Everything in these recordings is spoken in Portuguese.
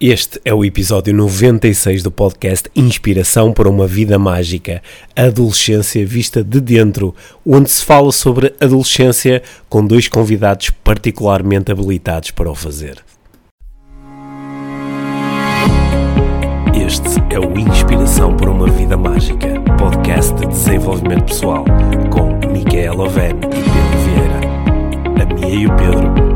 Este é o episódio 96 do podcast Inspiração para uma Vida Mágica, Adolescência Vista de Dentro, onde se fala sobre adolescência com dois convidados particularmente habilitados para o fazer. Este é o Inspiração para uma Vida Mágica, podcast de desenvolvimento pessoal, com Micaela Oven e Pedro Vieira. A Mia e o Pedro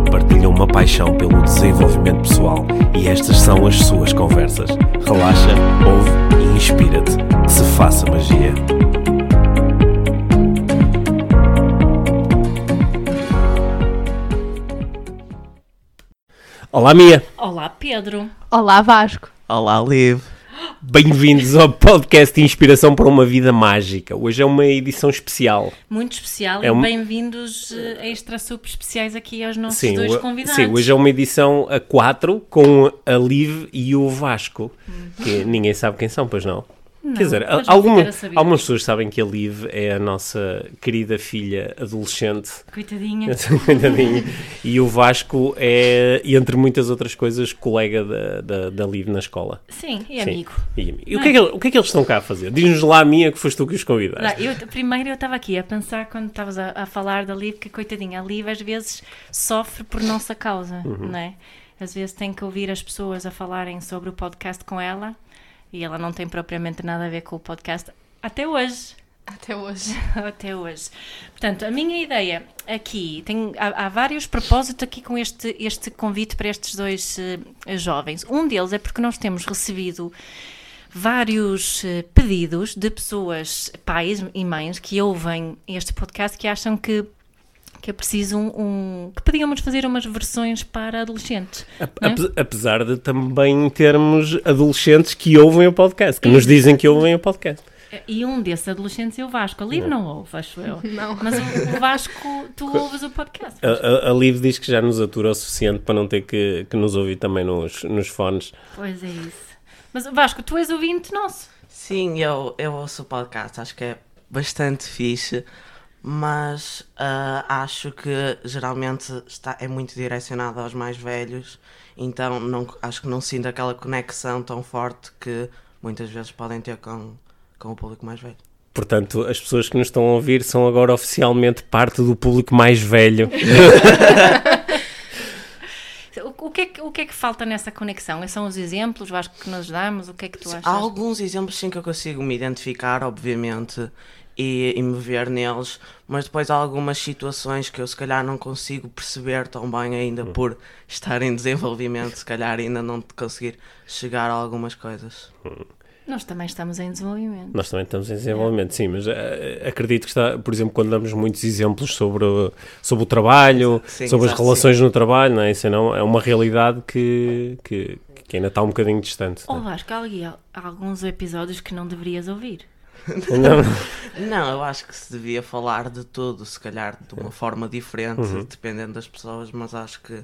uma paixão pelo desenvolvimento pessoal e estas são as suas conversas. Relaxa, ouve e inspira-te. Que se faça magia. Olá, Mia. Olá, Pedro. Olá, Vasco. Olá, Liv. Bem-vindos ao podcast Inspiração para uma Vida Mágica. Hoje é uma edição especial. Muito especial É e um- bem-vindos eh, extra super especiais aqui aos nossos Sim, dois convidados. sim, hoje é uma edição a 4 com a Liv e o Vasco, que ninguém sabe quem são, pois não? Não, Quer dizer, alguma, algumas pessoas sabem que a Liv é a nossa querida filha adolescente, Coitadinha. coitadinha, e o Vasco é, entre muitas outras coisas, colega da, da, da Liv na escola. Sim, e Sim. amigo. E, e o, que é que, ele- o que é que eles estão cá a fazer? Diz-nos lá a minha que foste tu que os convidaste. Não, eu, primeiro eu estava aqui a pensar quando estavas a, a falar da Liv que coitadinha, a Liv às vezes sofre por nossa causa, Uhum. não é? Às vezes tem que ouvir as pessoas a falarem sobre o podcast com ela e ela não tem propriamente nada a ver com o podcast até hoje. Até hoje. Até hoje. Portanto, a minha ideia aqui, tem, há, há vários propósitos aqui com este, este convite para estes dois eh, jovens. Um deles é porque nós temos recebido vários eh, pedidos de pessoas, pais e mães, que ouvem este podcast que acham que que é preciso um, um- que podíamos fazer umas versões para adolescentes. não é? Ape- Apesar de também termos adolescentes que ouvem o podcast, que nos dizem que ouvem o podcast. E um desses adolescentes é o Vasco. A Liv não ouve, acho eu. Não. Mas o, o Vasco, tu ouves o podcast. A, a, a Liv diz que já nos atura o suficiente para não ter que, que nos ouvir também nos, nos fones. Pois é isso. Mas Vasco, tu és ouvinte nosso. Sim, eu, eu ouço o podcast, acho que é bastante fixe, mas ah, acho que geralmente está, é muito direcionado aos mais velhos, então não, acho que não sinto aquela conexão tão forte que muitas vezes podem ter com, com o público mais velho. Portanto, as pessoas que nos estão a ouvir são agora oficialmente parte do público mais velho. O, o que é que, o que é que falta nessa conexão? São os exemplos, Vasco, que nós damos? O que é que tu achas? Há alguns exemplos sim que eu consigo me identificar, obviamente, e, e me ver neles, mas depois há algumas situações que eu se calhar não consigo perceber tão bem ainda por estar em desenvolvimento, se calhar ainda não conseguir chegar a algumas coisas. Nós também estamos em desenvolvimento. Nós também estamos em desenvolvimento, sim, mas eh, acredito que está, por exemplo, quando damos muitos exemplos sobre, o- sobre o trabalho, Sim, sobre as exato, relações no trabalho, não é? Isso não, é uma realidade que, que, que ainda está um bocadinho distante. Oh não é? Vasco, há, ali- há alguns episódios que não deverias ouvir. Não, Não, eu acho que se devia falar de tudo, se calhar de uma forma diferente, dependendo das pessoas, mas acho que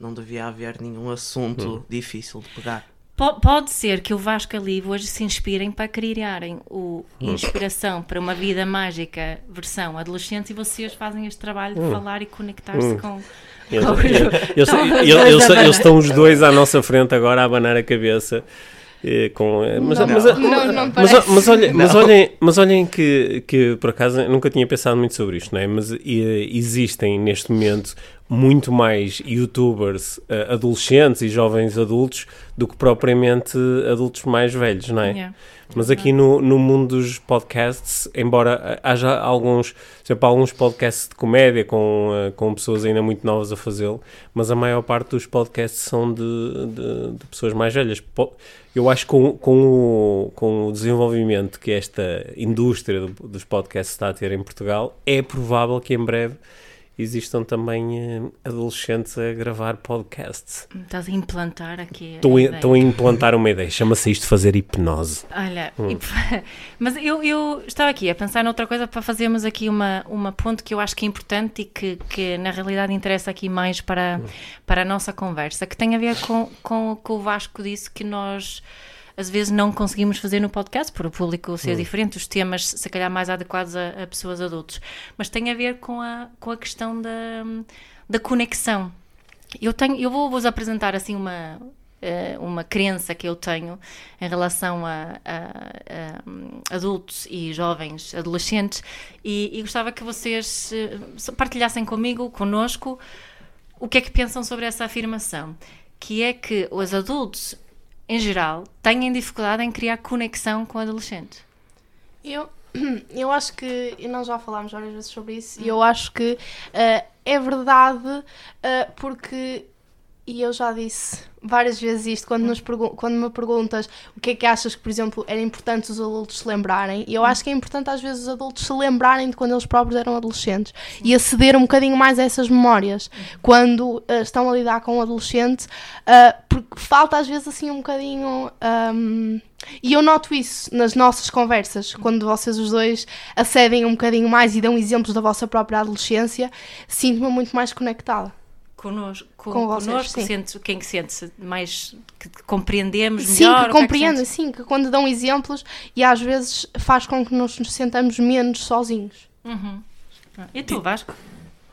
não devia haver nenhum assunto difícil de pegar. Po- Pode ser que o Vasco a Liv hoje se inspirem para criarem o Inspiração para uma Vida Mágica versão adolescente e vocês fazem este trabalho de falar e conectar-se com... Eles, com eles- eles estão os dois à nossa frente agora a abanar a cabeça. Com, eh, mas, Não, mas, não, não mas, mas olhem, mas olhem, mas olhem que, que por acaso nunca tinha pensado muito sobre isto, não é? mas eh, existem neste momento muito mais youtubers eh, adolescentes e jovens adultos do que propriamente adultos mais velhos, não é? Yeah. Mas aqui no, no mundo dos podcasts, embora haja alguns, exemplo, alguns podcasts de comédia com, eh, com pessoas ainda muito novas a fazê-lo, mas a maior parte dos podcasts são de, de, de pessoas mais velhas. Eu acho que com, com, o, com o desenvolvimento que esta indústria do- dos podcasts está a ter em Portugal, é provável que em breve existam também eh, adolescentes a gravar podcasts. Estás a implantar aqui a Estou a, estou a implantar uma ideia, chama-se isto fazer hipnose. Olha, Hum. mas eu, eu estava aqui a pensar noutra coisa para fazermos aqui uma, uma ponte que eu acho que é importante e que, que na realidade interessa aqui mais para, Hum. para a nossa conversa, que tem a ver com, com o que o Vasco disse que nós às vezes não conseguimos fazer no podcast, por o público Hum. ser diferente, os temas se calhar mais adequados a, a pessoas adultas, mas tem a ver com a, com a questão da, da conexão. Eu, tenho, eu vou vos apresentar assim uma, eh, uma crença que eu tenho em relação a, a- a adultos e jovens, adolescentes, e, e gostava que vocês eh, partilhassem comigo, conosco, o que é que pensam sobre essa afirmação, que é que os adultos, em geral, têm dificuldade em criar conexão com o adolescente. Eu, eu acho que, e nós já falámos várias vezes sobre isso, e eu acho que eh, é verdade eh, porque, e eu já disse várias vezes isto, quando, nos quando me perguntas o que é que achas que, por exemplo, era importante os adultos se lembrarem, e eu acho que é importante às vezes os adultos se lembrarem de quando eles próprios eram adolescentes e aceder um bocadinho mais a essas memórias quando eh, estão a lidar com um adolescente, eh, porque falta às vezes assim um bocadinho. ahm, e eu noto isso nas nossas conversas, quando vocês os dois acedem um bocadinho mais e dão exemplos da vossa própria adolescência, sinto-me muito mais conectada. Conosco, com, Com vocês, connosco sim. sente, quem que sente mais que compreendemos Sim, melhor? que o é que compreendem, sentes? sim, que quando dão exemplos e às vezes faz com que nos nos sentamos menos sozinhos. Uhum. E tu, Vasco?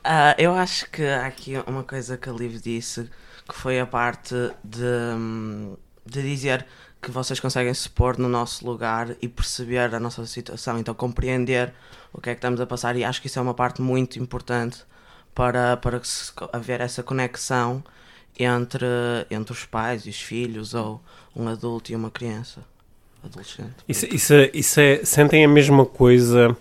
Ah, eu acho que há aqui uma coisa que a Liv disse que foi a parte de, de dizer que vocês conseguem se pôr no nosso lugar e perceber a nossa situação, então compreender o que é que estamos a passar e acho que isso é uma parte muito importante para, para que se haver essa conexão entre, entre os pais e os filhos ou um adulto e uma criança, adolescente. Isso, isso, é- isso é, sentem a mesma coisa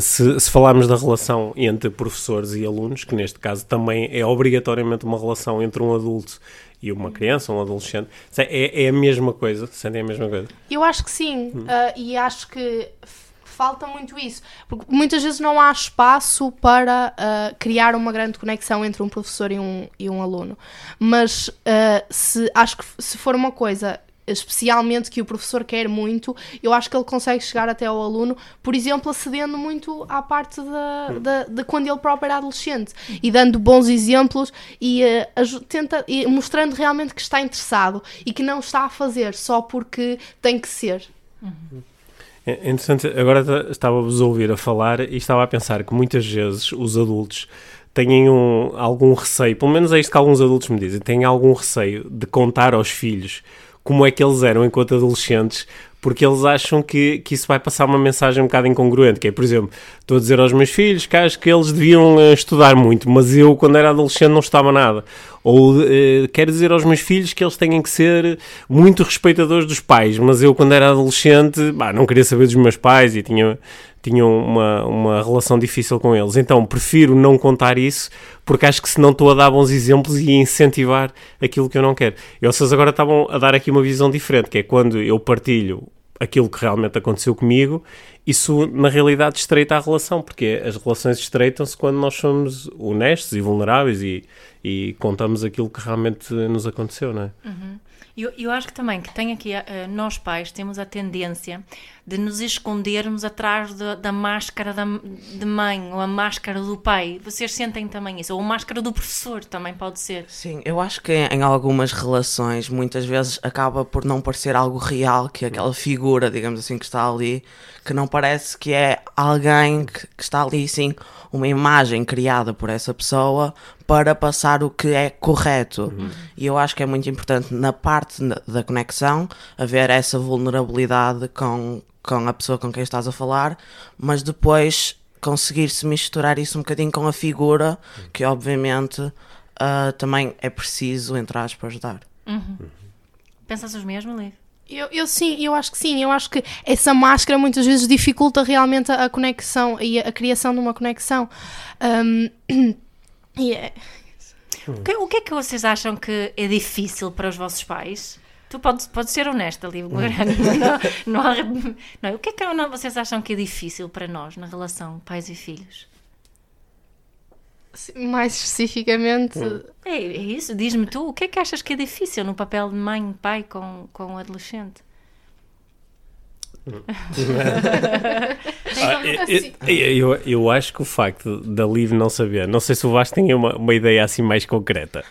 se, se falarmos da relação entre professores e alunos, que neste caso também é obrigatoriamente uma relação entre um adulto e uma criança, um adolescente, Se- é, é a mesma coisa, sentem a mesma coisa. Eu acho que sim, ah, e acho que falta muito isso, porque muitas vezes não há espaço para ah, criar uma grande conexão entre um professor e um, e um aluno. Mas ah, se, acho que se for uma coisa especialmente que o professor quer muito, eu acho que ele consegue chegar até ao aluno, por exemplo, acedendo muito à parte da, da- de quando ele próprio era adolescente e dando bons exemplos e, aju- tenta, e mostrando realmente que está interessado e que não está a fazer só porque tem que ser. É interessante, agora ta- estava-vos a ouvir a falar e estava a pensar que muitas vezes os adultos têm um, algum receio, pelo menos é isto que alguns adultos me dizem, têm algum receio de contar aos filhos como é que eles eram enquanto adolescentes, porque eles acham que, que isso vai passar uma mensagem um bocado incongruente, que é, por exemplo, estou a dizer aos meus filhos que acho que eles deviam eh, estudar muito, mas eu, quando era adolescente, não estava nada. Ou eh, quero dizer aos meus filhos que eles têm que ser muito respeitadores dos pais, mas eu, quando era adolescente, bah, não queria saber dos meus pais e tinha, tinha uma, uma relação difícil com eles. Então, prefiro não contar isso, porque acho que senão estou a dar bons exemplos e a incentivar aquilo que eu não quero. E vocês agora estavam a dar aqui uma visão diferente, que é quando eu partilho aquilo que realmente aconteceu comigo, isso na realidade estreita a relação, porque as relações estreitam-se quando nós somos honestos e vulneráveis e, e contamos aquilo que realmente nos aconteceu, não é? Eu, eu acho que também que tem aqui, eh, nós pais temos a tendência de nos escondermos atrás da, da máscara da, de mãe ou a máscara do pai. Vocês sentem também isso? Ou a máscara do professor também pode ser. Sim, eu acho que em algumas relações muitas vezes acaba por não parecer algo real, que aquela figura, digamos assim, que está ali, que não parece que é alguém que, que está ali, sim, uma imagem criada por essa pessoa para passar o que é correto. E eu acho que é muito importante na parte da conexão haver essa vulnerabilidade com, com a pessoa com quem estás a falar, mas depois conseguir-se misturar isso um bocadinho com a figura, que obviamente ah, também é preciso, entre aspas, dar. Pensas os mesmos, Liv? Eu, eu sim, eu acho que sim. Eu acho que essa máscara muitas vezes dificulta realmente a, a conexão e a, a criação de uma conexão. E é- O que, o que é que vocês acham que é difícil para os vossos pais? Tu podes, podes ser honesta, Liv. Não, não, há- não é? O que é que não- vocês acham que é difícil para nós na relação pais e filhos? Mais especificamente, É, é isso, diz-me tu, o que é que achas que é difícil no papel de mãe e pai com, com um adolescente? Ah, eu, eu, eu acho que o facto da Liv não saber, não sei se o Vasco tem uma, uma ideia assim mais concreta.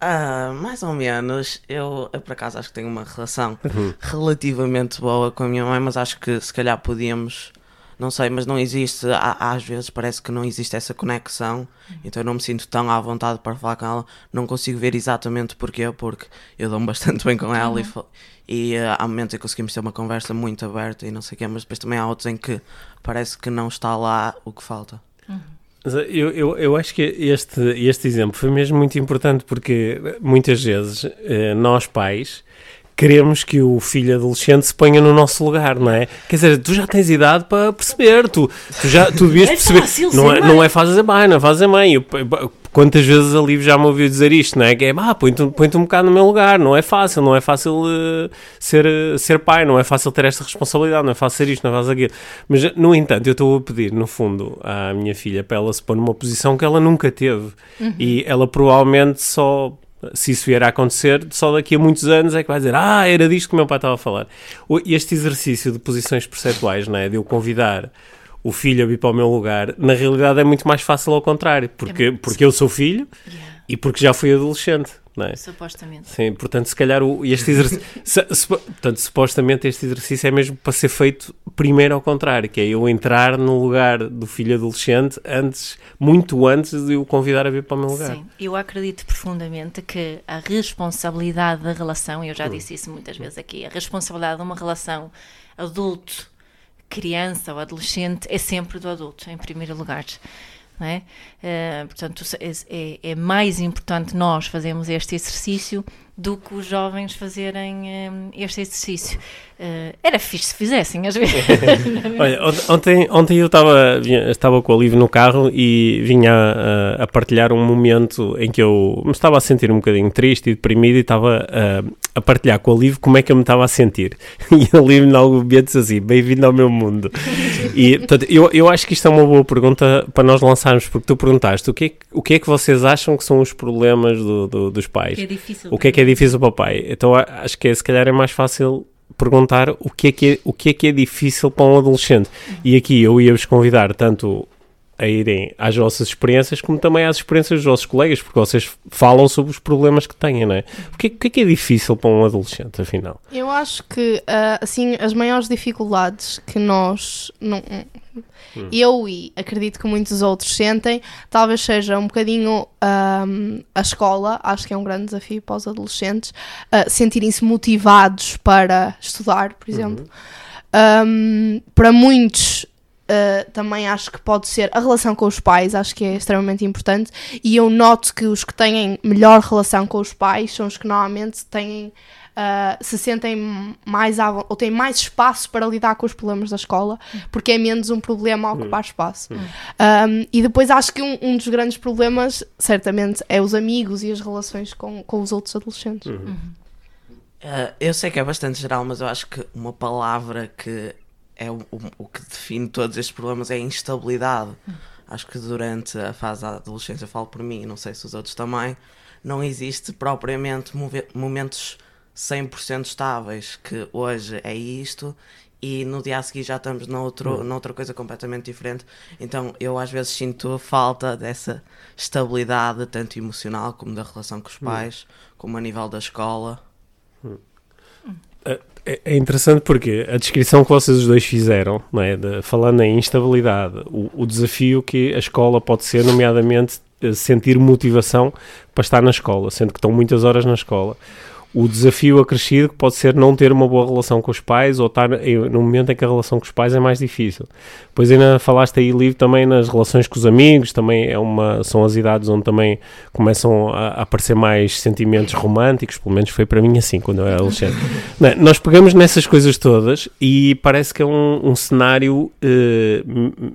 Ah, mais ou menos, eu, eu por acaso acho que tenho uma relação relativamente boa com a minha mãe, mas acho que se calhar podíamos não sei, mas não existe, às vezes parece que não existe essa conexão, então eu não me sinto tão à vontade para falar com ela, não consigo ver exatamente porquê, porque eu dou-me bastante bem com ela e, fa- e eh, há momentos em que conseguimos ter uma conversa muito aberta e não sei o quê, mas depois também há outros em que parece que não está lá o que falta. Mas eh, Eu, eu, eu acho que este, este exemplo foi mesmo muito importante porque eh, muitas vezes nós pais queremos que o filho adolescente se ponha no nosso lugar, não é? Quer dizer, tu já tens idade para perceber, tu, tu já tu devias É perceber. fácil não, é, mãe. não é fácil ser mãe, não é fácil ser mãe. Eu- quantas vezes a Liv já me ouviu dizer isto, não é? Que é, ah, põe-te põe um bocado no meu lugar, não é fácil, não é fácil eh, ser, eh, ser pai, não é fácil ter esta responsabilidade, não é fácil ser isto, não é fácil aquilo. Mas, no entanto, eu estou a pedir, no fundo, à minha filha para ela se pôr numa posição que ela nunca teve. E ela provavelmente só, se isso vier a acontecer, só daqui a muitos anos é que vai dizer ah, era disto que o meu pai estava a falar. Este exercício de posições percentuais, não é? De eu convidar o filho a vir para o meu lugar, na realidade é muito mais fácil ao contrário, porque, porque eu sou filho Yeah, e porque já fui adolescente, é? supostamente. Sim, portanto, se calhar o, este exercício. se- se- portanto, supostamente este exercício é mesmo para ser feito primeiro ao contrário, que é eu entrar no lugar do filho adolescente antes, muito antes de o convidar a vir para o meu lugar. Sim, eu acredito profundamente que a responsabilidade da relação, e eu já disse isso muitas vezes aqui, a responsabilidade de uma relação adulto-criança ou adolescente é sempre do adulto, em primeiro lugar. Não é? Eh, portanto, é, é- mais importante nós fazermos este exercício do que os jovens fazerem eh, este exercício. Eh, era fixe se fizessem, às vezes. Olha, ont- ontem, ontem eu estava estava com a Liv no carro e vinha a, a partilhar um momento em que eu me estava a sentir um bocadinho triste e deprimido e estava a, a partilhar com a Liv como é que eu me estava a sentir. E a Liv, em algum momento, disse assim: Bem-vindo ao meu mundo. E, portanto, eu, eu acho que isto é uma boa pergunta para nós lançarmos, porque tu perguntaste o que é, que- o que, é que vocês acham que são os problemas do- do- dos pais. É difícil. O que é que é difícil para o pai? Então acho que é, se calhar é mais fácil perguntar o que é que é, o que é, que é difícil para um adolescente. E aqui eu ia-vos convidar tanto a irem às vossas experiências como também às experiências dos vossos colegas, porque vocês falam sobre os problemas que têm, não é? O que, é- que é que é difícil para um adolescente, afinal? Eu acho que, ah, assim, as maiores dificuldades que nós, não, eu e acredito que muitos outros sentem, talvez seja um bocadinho ahm, a escola, acho que é um grande desafio para os adolescentes, ah, sentirem-se motivados para estudar, por exemplo. Ahm, para muitos. Ah, também acho que pode ser a relação com os pais, acho que é extremamente importante. E eu noto que os que têm melhor relação com os pais são os que normalmente têm Uh, se sentem mais ou têm mais espaço para lidar com os problemas da escola, porque é menos um problema a ocupar espaço. Um, e depois acho que um, um dos grandes problemas, certamente, é os amigos e as relações com, com os outros adolescentes. Eh, eu sei que é bastante geral, mas eu acho que uma palavra que é o, o- o que define todos estes problemas é a instabilidade. Acho que durante a fase da adolescência, falo por mim, não sei se os outros também, não existe propriamente momentos 100% estáveis, que hoje é isto e no dia a seguir já estamos noutro, noutra coisa completamente diferente. Então eu às vezes sinto falta dessa estabilidade, tanto emocional como da relação com os pais, como a nível da escola. É, é interessante porque a descrição que vocês os dois fizeram, não é? De- falando em instabilidade, o, o desafio que a escola pode ser, nomeadamente, eh, sentir motivação para estar na escola, sendo que estão muitas horas na escola. O desafio acrescido que pode ser não ter uma boa relação com os pais ou estar no momento em que a relação com os pais é mais difícil. Depois ainda falaste aí, Livre, também nas relações com os amigos, também é uma, são as idades onde também começam a, aparecer mais sentimentos românticos, pelo menos foi para mim assim quando eu era adolescente. Não nós pegamos nessas coisas todas e parece que é um, um cenário eh,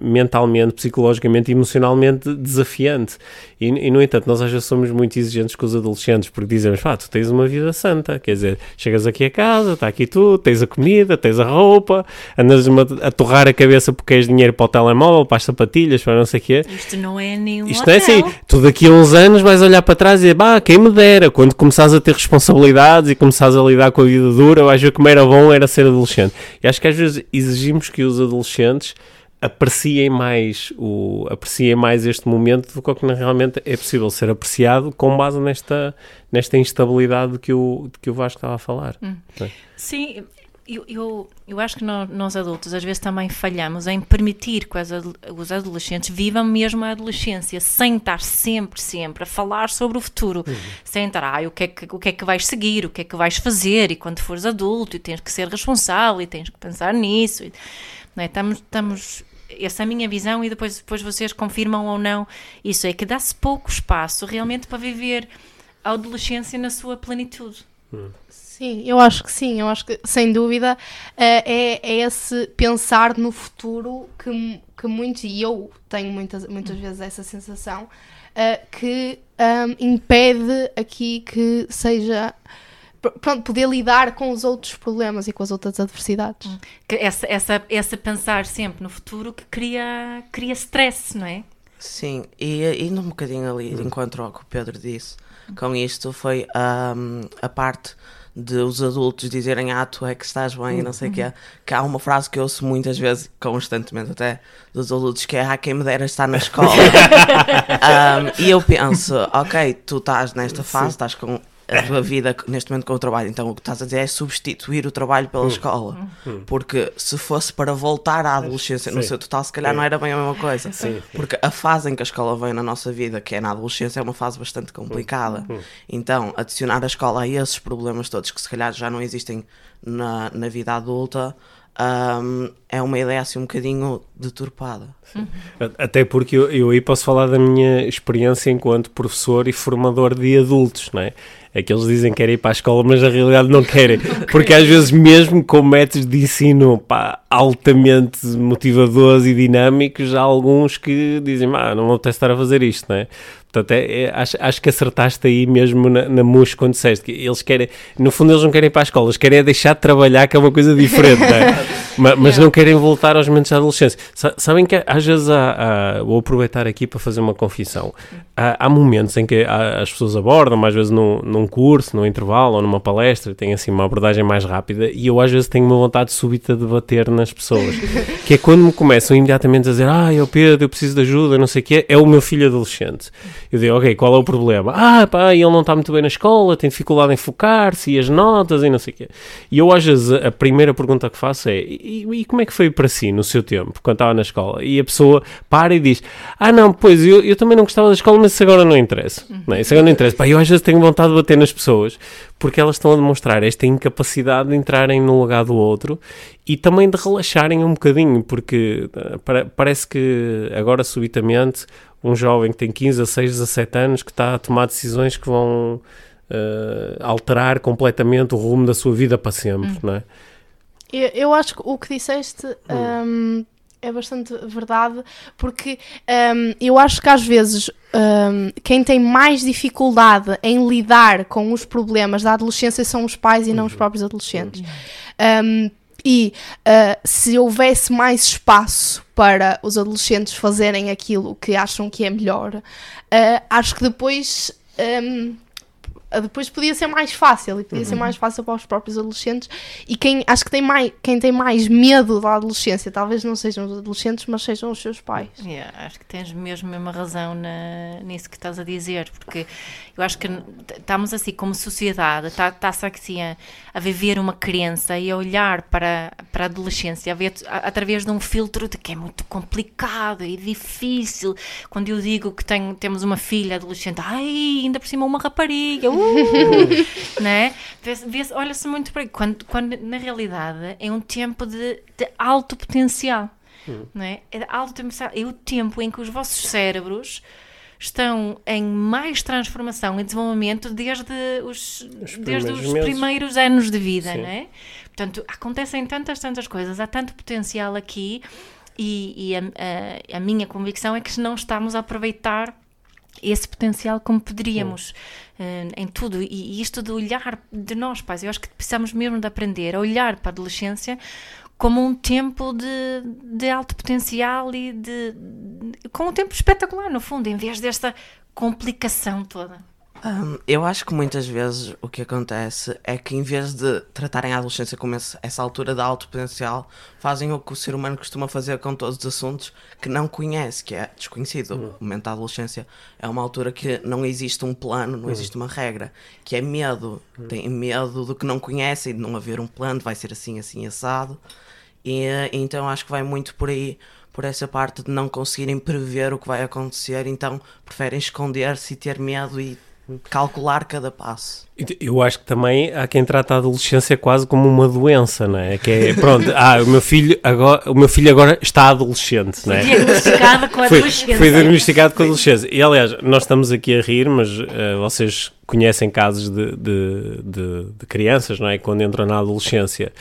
mentalmente, psicologicamente emocionalmente desafiante. E, e, no entanto, nós às vezes somos muito exigentes com os adolescentes porque dizemos, pá, tu tens uma vida santa, quer dizer, chegas aqui a casa, está aqui tudo, tens a comida, tens a roupa, andas a, torrar a cabeça porque queres dinheiro para o telemóvel, para as sapatilhas, para não sei o quê. Isto não é nenhum Isto hotel. é assim, tu daqui a uns anos vais olhar para trás e dizer, bah, quem me dera, quando começares a ter responsabilidades e começares a lidar com a vida dura, vais ver como era bom era ser adolescente. E acho que às vezes exigimos que os adolescentes apreciem mais, o, apreciem mais este momento do que o que realmente é possível ser apreciado com base nesta, nesta instabilidade de que o, de que o Vasco estava a falar. Sim, eu, eu, eu acho que nós, nós, adultos às vezes também falhamos em permitir que os, adolescentes vivam mesmo a adolescência sem estar sempre, sempre a falar sobre o futuro, uhum. sem estar, ah, o que, é que, o que é que vais seguir, o que é que vais fazer, e quando fores adulto, e tens que ser responsável, e tens que pensar nisso. E, é? estamos, estamos essa é a minha visão e depois, depois vocês confirmam ou não isso, é que dá-se pouco espaço realmente para viver a adolescência na sua plenitude. Sim, eu acho que sim, eu acho que sem dúvida uh, é, é esse pensar no futuro que, que muitos, e eu tenho muitas, muitas vezes essa sensação, uh, que um, impede aqui que seja pronto, poder lidar com os outros problemas e com as outras adversidades. Hum. Essa, essa, essa pensar sempre no futuro que cria, cria stress, não é? Sim, e indo um bocadinho ali de encontro ao que o Pedro disse, com isto foi um, a parte de os adultos dizerem ah, tu é que estás bem e não sei o uhum. quê, que há uma frase que eu ouço muitas vezes, constantemente até, dos adultos, que é ah, quem me dera estar na escola. um, e eu penso, ok, tu estás nesta fase, Sim. estás com a tua vida neste momento com o trabalho. Então o que estás a dizer é substituir o trabalho pela hum. escola. Hum. Porque se fosse para voltar à adolescência no seu total, se calhar não era bem a mesma coisa. Porque a fase em que a escola vem na nossa vida, que é na adolescência, é uma fase bastante complicada. Hum. Então, adicionar a escola a esses problemas todos que se calhar já não existem na, na vida adulta. Um, é uma ideia assim um bocadinho deturpada. Sim. Até porque eu, eu aí posso falar da minha experiência enquanto professor e formador de adultos, não é? É que eles dizem que querem ir para a escola, mas na realidade não querem. Porque às vezes, mesmo com métodos de ensino pá, altamente motivadores e dinâmicos, há alguns que dizem, ah, não vou testar a fazer isto, não é? Portanto, é, é, acho, acho que acertaste aí mesmo na, na MUS quando disseste que eles querem, no fundo, eles não querem ir para a escola, eles querem é deixar de trabalhar, que é uma coisa diferente, não é? mas, mas não querem voltar aos momentos da adolescência. Sabem que às vezes há, há, vou aproveitar aqui para fazer uma confissão. Há, há momentos em que as pessoas abordam, às vezes num, num curso, num intervalo ou numa palestra, tem assim uma abordagem mais rápida e eu às vezes tenho uma vontade súbita de bater nas pessoas. que é quando me começam imediatamente a dizer, ah, eu Pedro, eu preciso de ajuda, não sei o quê, é o meu filho adolescente. Eu digo, ok, qual é o problema? Ah, pá, ele não está muito bem na escola, tem dificuldade em focar-se e as notas e não sei o quê. E eu às vezes a primeira pergunta que faço é, e, e, como é que foi para si no seu tempo, quando estava na escola? E a pessoa para e diz, ah não, pois eu, eu também não gostava da escola, mas isso agora não interessa. Uhum. Não é? Isso agora não interessa. Pá, eu às vezes tenho vontade de bater nas pessoas, porque elas estão a demonstrar esta incapacidade de entrarem no lugar do outro e também de relaxarem um bocadinho, porque uh, parece que agora subitamente um jovem que tem 15, 16, 17 anos que está a tomar decisões que vão uh, alterar completamente o rumo da sua vida para sempre, hum. não é? Eu, eu, acho que o que disseste hum. um, é bastante verdade, porque um, eu acho que às vezes um, quem tem mais dificuldade em lidar com os problemas da adolescência são os pais e não os uhum. próprios adolescentes. Um, e uh, se houvesse mais espaço para os adolescentes fazerem aquilo que acham que é melhor, uh, acho que depois um, depois podia ser mais fácil e podia uhum. ser mais fácil para os próprios adolescentes e quem acho que tem mais quem tem mais medo da adolescência talvez não sejam os adolescentes mas sejam os seus pais yeah, acho que tens mesmo mesma razão na, nisso que estás a dizer porque eu acho que estamos assim como sociedade está tá assim a, a viver uma crença e a olhar para, para a adolescência a ver a, através de um filtro de que é muito complicado e difícil quando eu digo que tenho, temos uma filha adolescente ai ainda por cima uma rapariga uh, né? Olha-se muito para aí, quando, quando na realidade é um tempo de, de alto potencial. Hum. Né? É, alto potencial. é o tempo em que os vossos cérebros estão em mais transformação e desenvolvimento desde os, os desde os primeiros anos de vida, Sim. né? Portanto, acontecem tantas, tantas coisas, há tanto potencial aqui e, e a, a, a, minha convicção é que não estamos a aproveitar esse potencial como poderíamos uh, em tudo. E, e, isto de olhar de nós, pais, eu acho que precisamos mesmo de aprender a olhar para a adolescência como um tempo de, de alto potencial e de, de, com um tempo espetacular, no fundo, em vez desta complicação toda. Um, eu acho que muitas vezes o que acontece é que em vez de tratarem a adolescência como esse, essa altura de alto potencial, fazem o que o ser humano costuma fazer com todos os assuntos que não conhece, que é desconhecido. Uhum. O momento da adolescência é uma altura que não existe um plano, não existe uma regra, que é medo. Tem medo do que não conhecem, de não haver um plano, vai ser assim, assim, assado. E então acho que vai muito por aí, por essa parte de não conseguirem prever o que vai acontecer, então preferem esconder-se e ter medo e calcular cada passo. Eu acho que também há quem trata a adolescência quase como uma doença, não é? Que é, pronto, ah, o meu filho agora, o meu filho agora está adolescente, não é? Diagnosticado com a Foi, adolescência. foi diagnosticado com adolescência. E aliás, nós estamos aqui a rir, mas eh, vocês conhecem casos de, de, de, de crianças, não é? Quando entram na adolescência,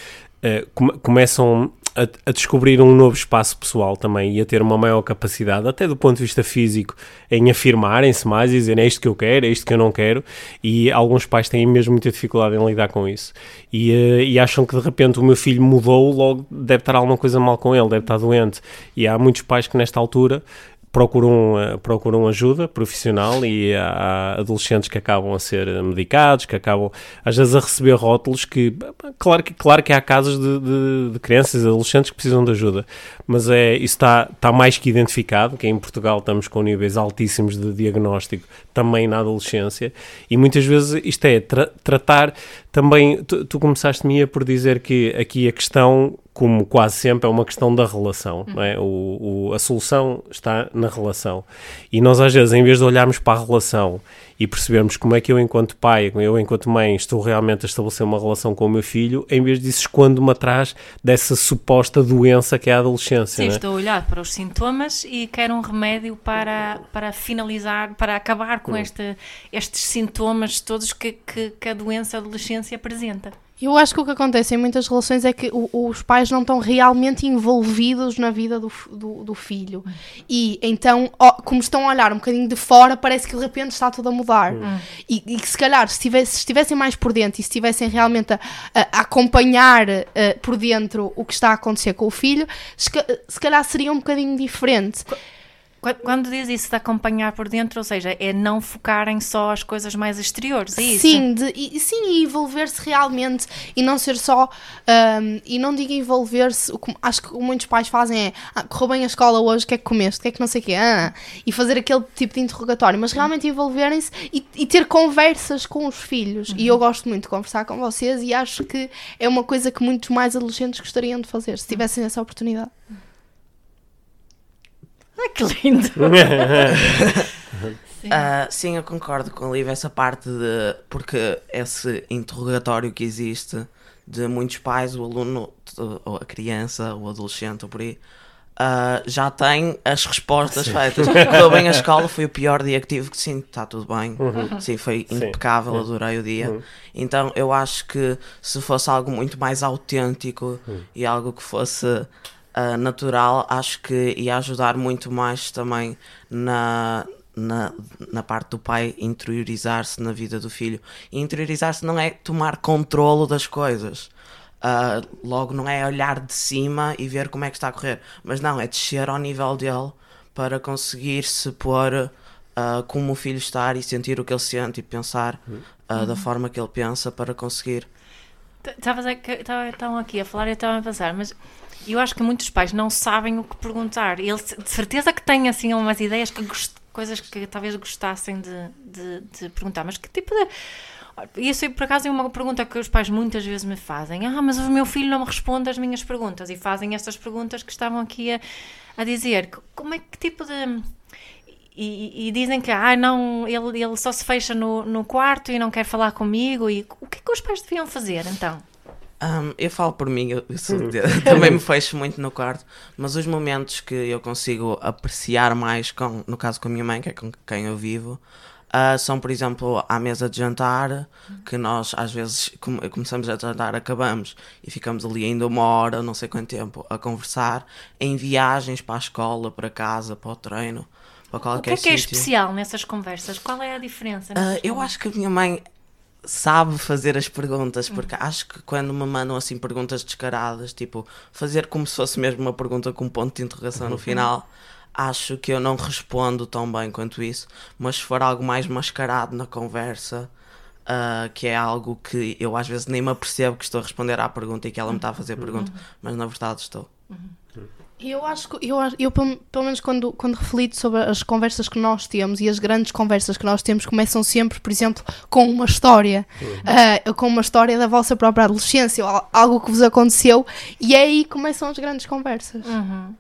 eh, come- começam a, a descobrir um novo espaço pessoal também e a ter uma maior capacidade, até do ponto de vista físico, em afirmarem-se mais e dizerem é isto que eu quero, é isto que eu não quero. E alguns pais têm mesmo muita dificuldade em lidar com isso. E, eh, e acham que de repente o meu filho mudou, logo deve estar alguma coisa mal com ele, deve estar doente. E há muitos pais que nesta altura procuram, eh, procuram ajuda profissional e há adolescentes que acabam a ser medicados, que acabam às vezes a receber rótulos que, claro que, claro que há casos de, de, de crianças e adolescentes que precisam de ajuda, mas é, isso está, está mais que identificado, que em Portugal estamos com níveis altíssimos de diagnóstico também na adolescência e muitas vezes isto é tra- tratar também, tu, tu começaste-me por dizer que aqui a questão como quase sempre, é uma questão da relação. Não é? o, o- a solução está na relação. E nós, às vezes, em vez de olharmos para a relação e percebermos como é que eu, enquanto pai, eu, enquanto mãe, estou realmente a estabelecer uma relação com o meu filho, em vez disso, escondo-me atrás dessa suposta doença que é a adolescência. Sim, não é? estou a olhar para os sintomas e quero um remédio para, para finalizar, para acabar com este, estes sintomas todos que, que, que a doença da adolescência apresenta. Eu acho que o que acontece em muitas relações é que o- os pais não estão realmente envolvidos na vida do, do, do filho. E então, ó, como estão a olhar um bocadinho de fora, parece que de repente está tudo a mudar. E, e que se calhar, se, tivesse- se estivessem mais por dentro e se estivessem realmente a, a- acompanhar eh, por dentro o que está a acontecer com o filho, se, se calhar seria um bocadinho diferente. Qu- Quando diz isso de acompanhar por dentro, ou seja, é não focarem só as coisas mais exteriores, é isso? Sim, de, e, sim, e envolver-se realmente e não ser só. ahm, e não digo envolver-se, o que acho que muitos pais fazem é ah, correu bem a escola hoje, o que é que comeste, o que é que não sei o quê, ah, e fazer aquele tipo de interrogatório, mas realmente envolverem-se e, e ter conversas com os filhos. E eu gosto muito de conversar com vocês e acho que é uma coisa que muitos mais adolescentes gostariam de fazer, se tivessem essa oportunidade. Ah, que lindo! Sim. Ah, sim, eu concordo com o Liv, essa parte de. Porque esse interrogatório que existe de muitos pais, o aluno, ou a criança, o adolescente, ou por aí, ah, já tem as respostas feitas. Correu bem a escola, foi o pior dia que tive, que sim, está tudo bem. Sim, foi Sim. impecável, adorei o dia. Então eu acho que se fosse algo muito mais autêntico e algo que fosse ah, natural, acho que ia ajudar muito mais também na, na, na parte do pai interiorizar-se na vida do filho. E interiorizar-se não é tomar controlo das coisas. Ah, logo, não é olhar de cima e ver como é que está a correr, mas não, é descer ao nível dele para conseguir se pôr ah, como o filho está e sentir o que ele sente e pensar ah, da forma que ele pensa para conseguir. Estavam aqui a falar e eu estava a pensar, mas eu acho que muitos pais não sabem o que perguntar. Eles de certeza que têm assim umas ideias, que coisas que talvez gostassem de, de, de perguntar, mas que tipo de. Isso por acaso é uma pergunta que os pais muitas vezes me fazem. Ah, mas o meu filho não me responde às minhas perguntas. E fazem estas perguntas que estavam aqui a, a dizer. Como é que tipo de. E, e dizem que ah, não, ele, ele só se fecha no, no quarto e não quer falar comigo. E o que é que os pais deviam fazer então? Ahm, eu falo por mim, eu, eu sou- também me fecho muito no quarto, mas os momentos que eu consigo apreciar mais, com, no caso com a minha mãe, que é com quem eu vivo, ah, são, por exemplo, à mesa de jantar, que nós às vezes come- começamos a jantar, acabamos e ficamos ali ainda uma hora, não sei quanto tempo, a conversar, em viagens para a escola, para casa, para o treino, para O qualquer que é que é sítio. especial nessas conversas? Qual é a diferença? Nessas eu acho que a minha mãe sabe fazer as perguntas, porque acho que quando me mandam assim perguntas descaradas, tipo, fazer como se fosse mesmo uma pergunta com um ponto de interrogação no final, acho que eu não respondo tão bem quanto isso, mas se for algo mais mascarado na conversa, uh, que é algo que eu às vezes nem me apercebo que estou a responder à pergunta e que ela me está a fazer a pergunta, mas na verdade estou. Eu acho que, eu, eu pelo, menos quando, quando reflito sobre as conversas que nós temos e as grandes conversas que nós temos começam sempre, por exemplo, com uma história, uh, com uma história da vossa própria adolescência, ou al- algo que vos aconteceu, e é aí que começam as grandes conversas. Uhum.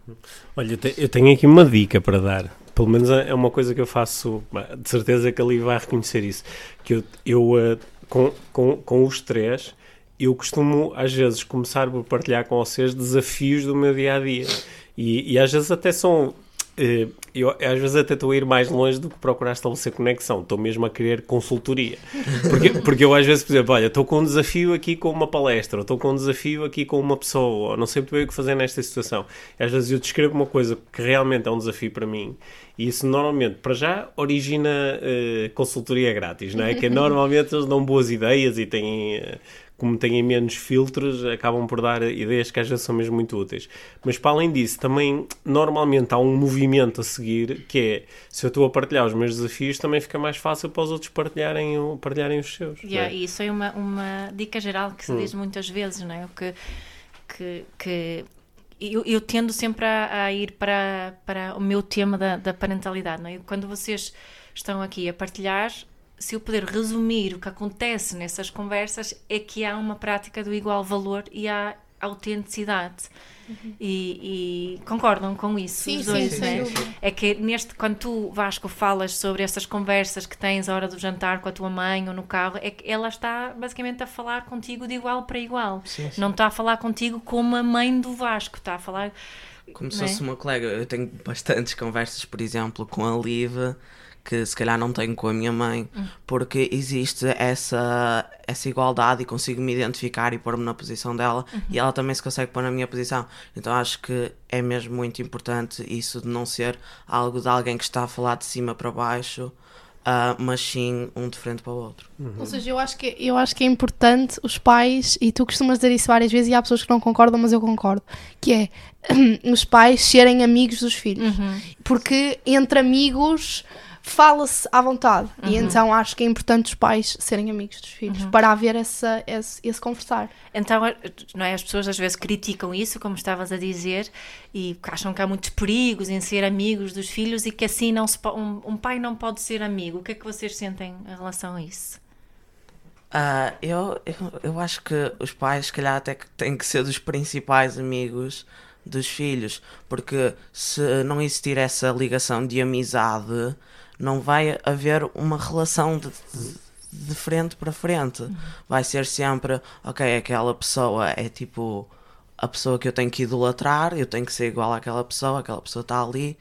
Olha, eu, te- eu tenho aqui uma dica para dar. Pelo menos é é uma coisa que eu faço, de certeza que ali vai reconhecer isso. Que eu, eu eh, com, com, com os três, eu costumo às vezes começar por partilhar com vocês desafios do meu dia a dia. E, e às vezes até são. eh, eu às vezes até estou a ir mais longe do que procurar estabelecer conexão. Estou mesmo a querer consultoria. Porque, porque eu às vezes, por exemplo, olha, estou com um desafio aqui com uma palestra, ou estou com um desafio aqui com uma pessoa, ou não sei muito bem o que fazer nesta situação. E às vezes eu descrevo uma coisa que realmente é um desafio para mim, e isso normalmente, para já, origina eh, consultoria grátis, não é? Que normalmente eles dão boas ideias e têm. eh, como têm menos filtros, acabam por dar ideias que às vezes são mesmo muito úteis. Mas para além disso, também normalmente há um movimento a seguir que é se eu estou a partilhar os meus desafios, também fica mais fácil para os outros partilharem, partilharem os seus. Yeah, é? e isso é uma, uma dica geral que se Hum. diz muitas vezes, não é? O que, que, que eu, eu tendo sempre a, a ir para, para o meu tema da, da parentalidade, não é? Quando vocês estão aqui a partilhar, se eu puder resumir o que acontece nessas conversas, é que há uma prática do igual valor e há autenticidade. E, e concordam com isso Sim, os sim, dois, sem não é? dúvida. É que neste, quando tu, Vasco, falas sobre essas conversas que tens à hora do jantar com a tua mãe ou no carro, é que ela está basicamente a falar contigo de igual para igual. Sim, sim. Não está a falar contigo como a mãe do Vasco, está a falar. Como se é? fosse uma colega. Eu tenho bastantes conversas, por exemplo, com a Liv, que se calhar não tenho com a minha mãe, Hum. porque existe essa, essa igualdade e consigo me identificar e pôr-me na posição dela Uhum. e ela também se consegue pôr na minha posição. Então acho que é mesmo muito importante isso de não ser algo de alguém que está a falar de cima para baixo, ah, mas sim um de frente para o outro. Ou seja, eu acho, que, eu acho que é importante os pais, e tu costumas dizer isso várias vezes, e há pessoas que não concordam, mas eu concordo, que é os pais serem amigos dos filhos. Porque entre amigos fala-se à vontade. E então acho que é importante os pais serem amigos dos filhos, para haver essa, esse, esse conversar. Então, não é? As pessoas às vezes criticam isso, como estavas a dizer, e acham que há muitos perigos em ser amigos dos filhos e que assim não se um, um pai não pode ser amigo. O que é que vocês sentem em relação a isso? Ah, eu, eu, eu acho que os pais, se calhar, até que têm que ser dos principais amigos dos filhos, porque se não existir essa ligação de amizade, não vai haver uma relação de, de, de frente para frente. Vai ser sempre, ok, aquela pessoa é tipo a pessoa que eu tenho que idolatrar, eu tenho que ser igual àquela pessoa, aquela pessoa está ali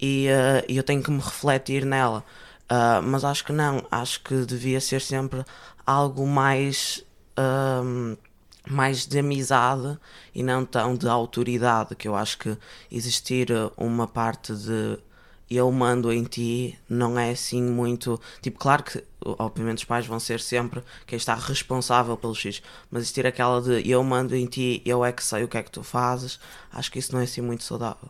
e, e eu tenho que me refletir nela. Ah, mas acho que não, acho que devia ser sempre algo mais, ahm, mais de amizade e não tão de autoridade, que eu acho que existir uh, uma parte de eu mando em ti não é assim muito. Tipo, claro que obviamente os pais vão ser sempre quem está responsável pelos filhos, mas existir aquela de eu mando em ti, eu é que sei o que é que tu fazes, acho que isso não é assim muito saudável.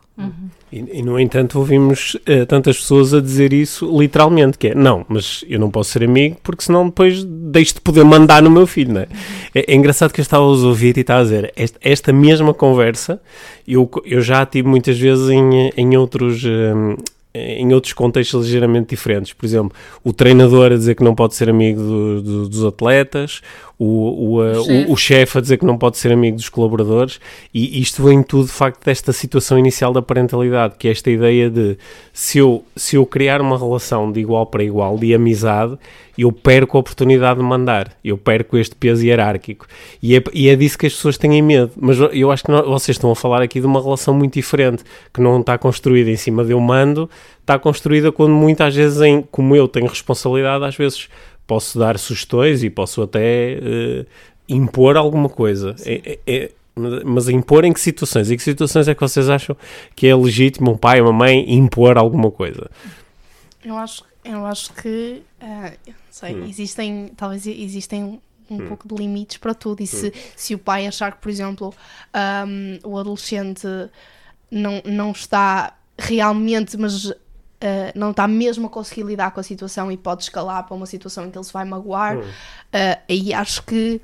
E, e, no entanto, ouvimos eh, tantas pessoas a dizer isso literalmente: que é não, mas eu não posso ser amigo porque senão depois deixo de poder mandar no meu filho, não é? É, é engraçado que eu estava a ouvir e estava a dizer: esta, esta mesma conversa eu, eu já a tive muitas vezes em, em outros. hum, em outros contextos ligeiramente diferentes. Por exemplo, o treinador a dizer que não pode ser amigo do- do- dos atletas, o, o, o- chefe. o chefe a dizer que não pode ser amigo dos colaboradores, e isto vem tudo, de facto, desta situação inicial da parentalidade, que é esta ideia de se eu, se eu criar uma relação de igual para igual, de amizade, eu perco a oportunidade de mandar, eu perco este peso hierárquico. E é, e é disso que as pessoas têm medo. Mas eu acho que nós- vocês estão a falar aqui de uma relação muito diferente, que não está construída em cima de eu mando, está construída quando muitas vezes, em, como eu tenho responsabilidade, às vezes posso dar sugestões e posso até eh, impor alguma coisa. É- é- é- mas impor em que situações? Em que situações é que vocês acham que é legítimo um pai ou uma mãe impor alguma coisa? Eu acho, eu acho que ah, eu não sei, Hum. existem, talvez existem um pouco de limites para tudo. E se, se o pai achar que, por exemplo, ahm, o adolescente não, não está realmente, mas uh, não está mesmo a conseguir lidar com a situação e pode escalar para uma situação em que ele se vai magoar, uh, aí acho que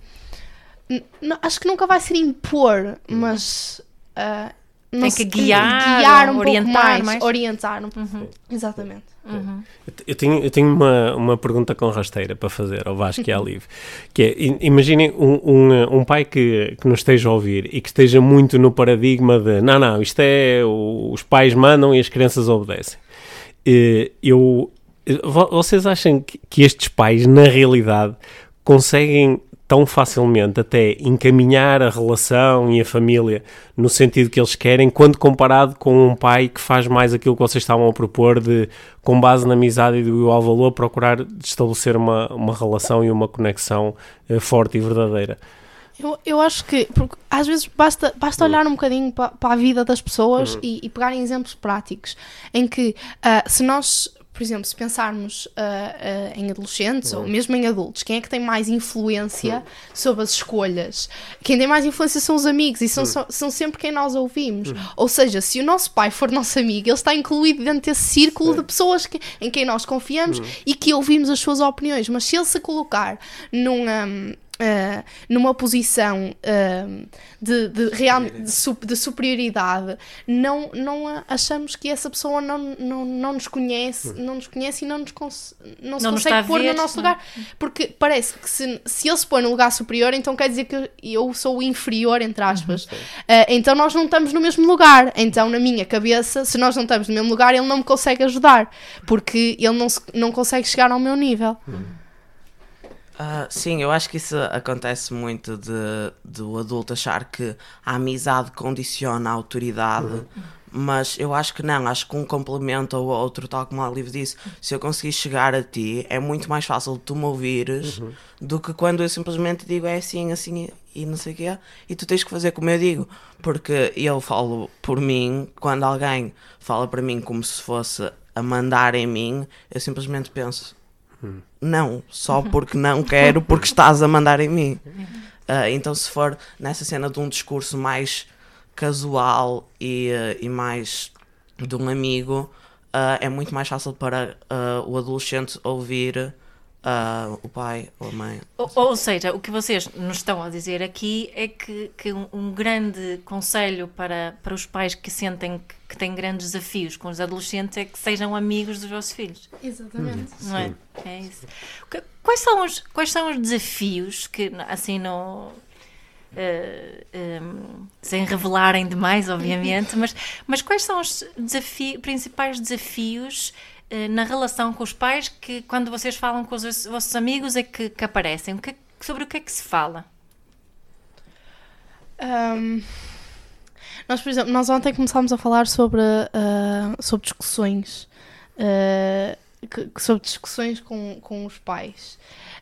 acho que nunca vai ser impor, mas uh, tem que guiar, guiar um orientar pouco mais, mais, orientar um uhum. exatamente. Uhum. Eu tenho, eu tenho uma, uma pergunta com rasteira para fazer ao Vasco e à Liv, que é, imaginem um, um, um, pai que, que nos esteja a ouvir e que esteja muito no paradigma de, não, não, isto é, os pais mandam e as crianças obedecem. Eu, vocês acham que, estes pais, na realidade, conseguem tão facilmente até encaminhar a relação e a família no sentido que eles querem, quando comparado com um pai que faz mais aquilo que vocês estavam a propor de, com base na amizade e do igual valor, procurar estabelecer uma, uma relação e uma conexão uh, forte e verdadeira. Eu, eu acho que, porque às vezes basta, basta olhar um bocadinho para, a vida das pessoas uhum. e, e pegar exemplos práticos em que uh, se nós por exemplo, se pensarmos uh, uh, em adolescentes uhum. ou mesmo em adultos, quem é que tem mais influência uhum. sobre as escolhas? Quem tem mais influência são os amigos e são, uhum. são sempre quem nós ouvimos. Uhum. Ou seja, se o nosso pai for nosso amigo, ele está incluído dentro desse círculo de pessoas que, em quem nós confiamos e que ouvimos as suas opiniões. Mas se ele se colocar num. Um, Uh, numa posição uh, de, de, real, de, de, superioridade, não, não achamos que essa pessoa não, não, não nos conhece, não nos conhece e não, nos não se não consegue pôr no nosso lugar. Porque parece que se, se ele se põe no lugar superior, então quer dizer que eu sou o inferior, entre aspas. Uh, então nós não estamos no mesmo lugar. Então, na minha cabeça, se nós não estamos no mesmo lugar, ele não me consegue ajudar, porque ele não, se, não consegue chegar ao meu nível. Uhum. Uh, sim, eu acho que isso acontece muito de, de o adulto achar que a amizade condiciona a autoridade, uhum. mas eu acho que não, acho que um complemento ao outro, tal como a Liv disse, se eu conseguir chegar a ti, é muito mais fácil tu me ouvires uhum. do que quando eu simplesmente digo é assim, assim e não sei o quê, e tu tens que fazer como eu digo, porque eu falo por mim, quando alguém fala para mim como se fosse a mandar em mim, eu simplesmente penso não, só porque não quero, porque estás a mandar em mim. Uh, então, se for nessa cena de um discurso mais casual e, uh, e mais de um amigo, uh, é muito mais fácil para o adolescente ouvir uh, o pai ou a mãe. Ou, ou, seja, o que vocês nos estão a dizer aqui é que, que um, um, grande conselho para, para os pais que sentem que, que, têm grandes desafios com os adolescentes é que sejam amigos dos vossos filhos. Exatamente. Não é? É isso. Quais são os, quais são os desafios que, assim, no. Uh, eh, um, ehm, sem revelarem demais, obviamente, mas, mas quais são os desafi principais desafios na relação com os pais que quando vocês falam com os vossos amigos é que, que aparecem? Que, sobre o que é que se fala? Um, nós, por exemplo, nós ontem começámos a falar sobre, uh, sobre discussões. Uh, sobre discussões com, com os pais.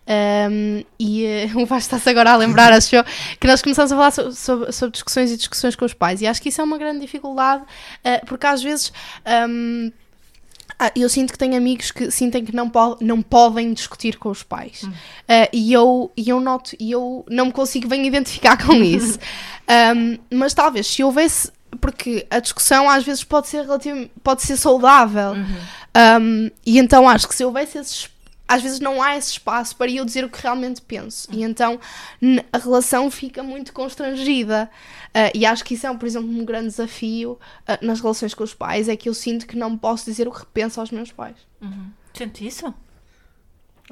Um, e uh, o Vasco está-se agora a lembrar, achou que nós começamos a falar sobre, sobre, sobre, discussões e discussões com os pais. E acho que isso é uma grande dificuldade, uh, porque às vezes. Um, ah, eu sinto que tenho amigos que sentem que não, po não podem discutir com os pais. Hum. Uh, e, eu, e eu noto, e eu não me consigo bem identificar com isso. um, mas talvez se houvesse. Porque a discussão às vezes pode ser pode ser saudável. Uhum. Um, e então acho que se houvesse esses às vezes não há esse espaço para eu dizer o que realmente penso. E então a relação fica muito constrangida. Uh, e acho que isso é, por exemplo, um grande desafio uh, nas relações com os pais, é que eu sinto que não posso dizer o que penso aos meus pais. Uhum. Sente isso?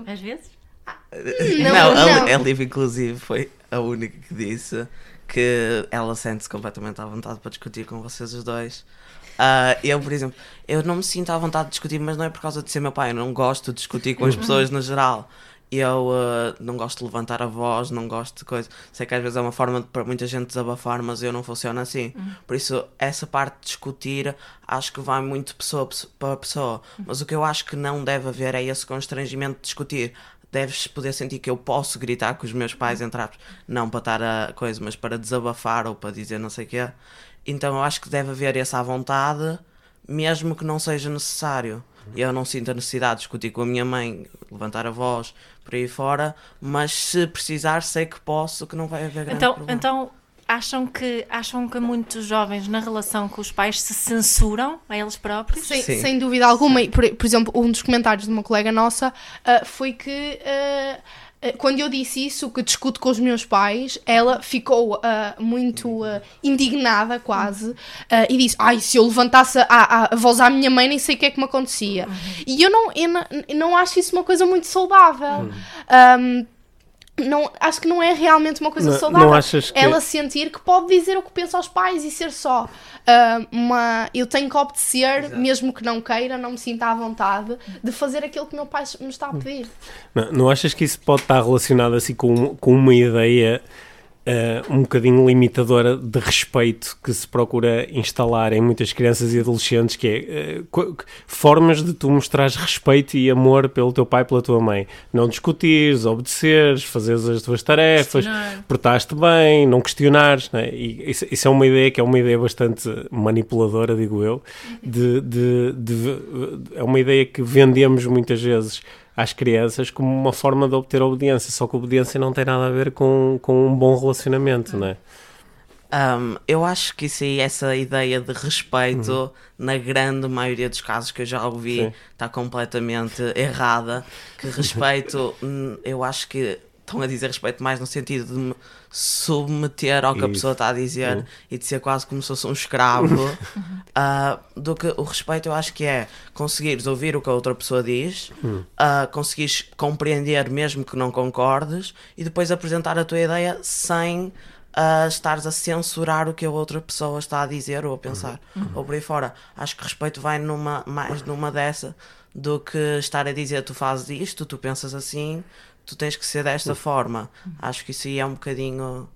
Às vezes? Ah, não, não, não. A, a Liv, inclusive, foi a única que disse que ela sente-se completamente à vontade para discutir com vocês os dois. Uh, eu, por exemplo, eu não me sinto à vontade de discutir, mas não é por causa de ser meu pai. Eu não gosto de discutir com as pessoas no geral. Eu uh, não gosto de levantar a voz, não gosto de coisa. Sei que às vezes é uma forma de, para muita gente desabafar, mas eu não funciono assim. Uhum. Por isso, essa parte de discutir acho que vai muito pessoa para pessoa. Uhum. Mas o que eu acho que não deve haver é esse constrangimento de discutir deves poder sentir que eu posso gritar com os meus pais, entre aspas, não para estar a coisa, mas para desabafar ou para dizer não sei o quê. Então eu acho que deve haver essa vontade, mesmo que não seja necessário. Eu não sinto a necessidade de discutir com a minha mãe, levantar a voz por aí fora, mas se precisar, sei que posso, que não vai haver grande então, problema. Então, acham que, acham que muitos jovens na relação com os pais se censuram a eles próprios? Sem, Sim. sem dúvida alguma. E, Por, por exemplo, um dos comentários de uma colega nossa ah, foi que ah, quando eu disse isso, que discuto com os meus pais, ela ficou ah, muito ah, indignada quase ah, e disse: Ai, se eu levantasse a, a, a voz à minha mãe, nem sei o que é que me acontecia. E eu não, eu não, eu não acho isso uma coisa muito saudável. Ahm, não, acho que não é realmente uma coisa Não- saudável. não achas que- Ela sentir que pode dizer o que pensa aos pais e ser só ah, uma. Eu tenho que obedecer, mesmo que não queira, não me sinta à vontade de fazer aquilo que meu pai me está a pedir. Não, não achas que isso pode estar relacionado assim com, com uma ideia eh, um bocadinho limitadora de respeito que se procura instalar em muitas crianças e adolescentes, que é qu- formas de tu mostrares respeito e amor pelo teu pai e pela tua mãe. Não discutires, obedeceres, fazeres as tuas tarefas, portaste bem, não questionares, né? e isso, isso é uma ideia que é uma ideia bastante manipuladora, digo eu, de, de- de- é uma ideia que vendemos muitas vezes às crianças como uma forma de obter obediência, só que obediência não tem nada a ver com, com um bom relacionamento, não é? Um, eu acho que isso aí, essa ideia de respeito, na grande maioria dos casos que eu já ouvi, Sim. está completamente errada. Que respeito, eu acho que estão a dizer respeito mais no sentido de me submeter ao que a Isso. pessoa está a dizer Uhum. e de ser quase como se fosse um escravo, ah, do que o respeito eu acho que é conseguires ouvir o que a outra pessoa diz, ah, conseguires compreender mesmo que não concordes e depois apresentar a tua ideia sem a estares a censurar o que a outra pessoa está a dizer ou a pensar, ou por aí fora. Acho que respeito vai numa, mais numa dessa do que estar a dizer tu fazes isto, tu pensas assim, tu tens que ser desta forma. Acho que isso aí é um bocadinho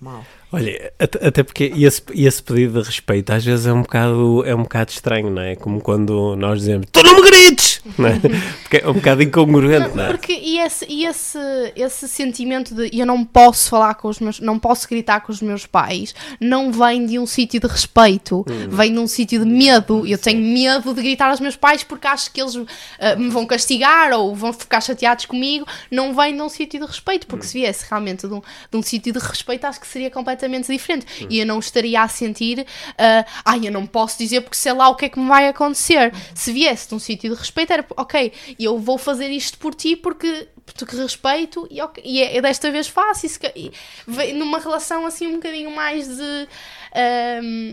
mau. Olha, até, porque esse, esse pedido de respeito às vezes é um bocado, é um bocado estranho, não é? Como quando nós dizemos, tu não me grites! Não é? Porque é um bocado incongruente, não é? Porque e esse, e esse, esse sentimento de eu não posso falar com os meus, não posso gritar com os meus pais, não vem de um sítio de respeito, vem de um sítio de medo. Eu tenho medo de gritar aos meus pais porque acho que eles ah, me vão castigar ou vão ficar chateados comigo. Não vem de um sítio de respeito, porque se viesse realmente de um, de um sítio de respeito, acho que seria completamente diferente. E eu não estaria a sentir, ah, ai, eu não posso dizer porque sei lá o que é que me vai acontecer. Se viesse de um sítio de respeito, era ok, eu vou fazer isto por ti porque porque respeito e, ok, e é, desta vez faço isso e vem numa relação assim um bocadinho mais de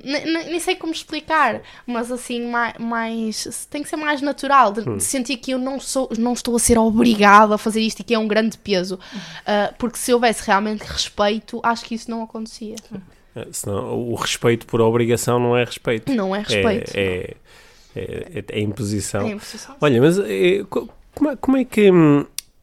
ne- nem sei como explicar mas assim mais, mais tem que ser mais natural de, de sentir que eu não sou não estou a ser obrigado a fazer isto e que é um grande peso Ah, porque se houvesse realmente respeito acho que isso não acontecia É, Senão, o respeito por obrigação não é respeito. não é respeito É, é, é, é imposição. é imposição. Olha, mas eh, co- como, é, como é que.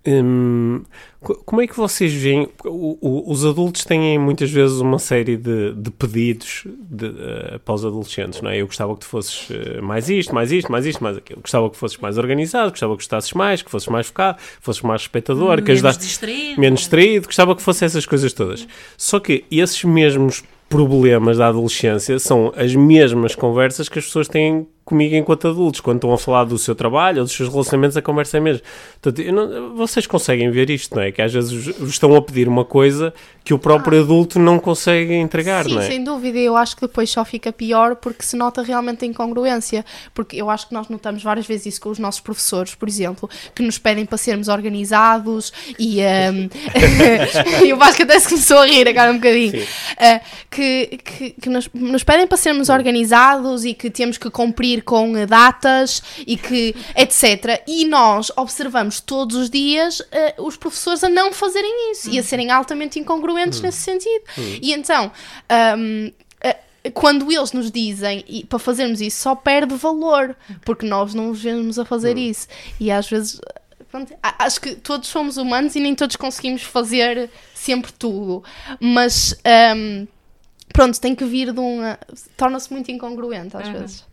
Hum, co- como é que vocês veem? o- o- os adultos têm muitas vezes uma série de, de pedidos de, eh, para os adolescentes, não é? Eu gostava que tu fosses eh, mais isto, mais isto, mais isto, mais aquilo. Gostava que fosses mais organizado, gostava que gostasses mais, que fosses mais focado, que fosses mais respeitador, que Menos ajudasse distraído. menos distraído, gostava que fosse essas coisas todas. Só que esses mesmos problemas da adolescência são as mesmas conversas que as pessoas têm comigo enquanto adultos, quando estão a falar do seu trabalho ou dos seus relacionamentos, a conversa é a mesma. Portanto, eu não- vocês conseguem ver isto, não é? Que às vezes vos- estão a pedir uma coisa que o próprio adulto não consegue entregar, Sim, não é? sem dúvida. Eu acho que depois só fica pior porque se nota realmente a incongruência. Porque eu acho que nós notamos várias vezes isso com os nossos professores, por exemplo, que nos pedem para sermos organizados e. Um... e o Vasco até se começou a rir agora um bocadinho. Sim. Uh, que que, que nos, nos pedem para sermos organizados e que temos que cumprir com datas e que etc. E nós observamos todos os dias uh, os professores a não fazerem isso e a serem altamente incongruentes nesse sentido. E então. um, uh, quando eles nos dizem e para fazermos isso só perde valor porque nós não os vemos a fazer isso e às vezes pronto, acho que todos somos humanos e nem todos conseguimos fazer sempre tudo mas um, pronto tem que vir de um uh, torna-se muito incongruente às vezes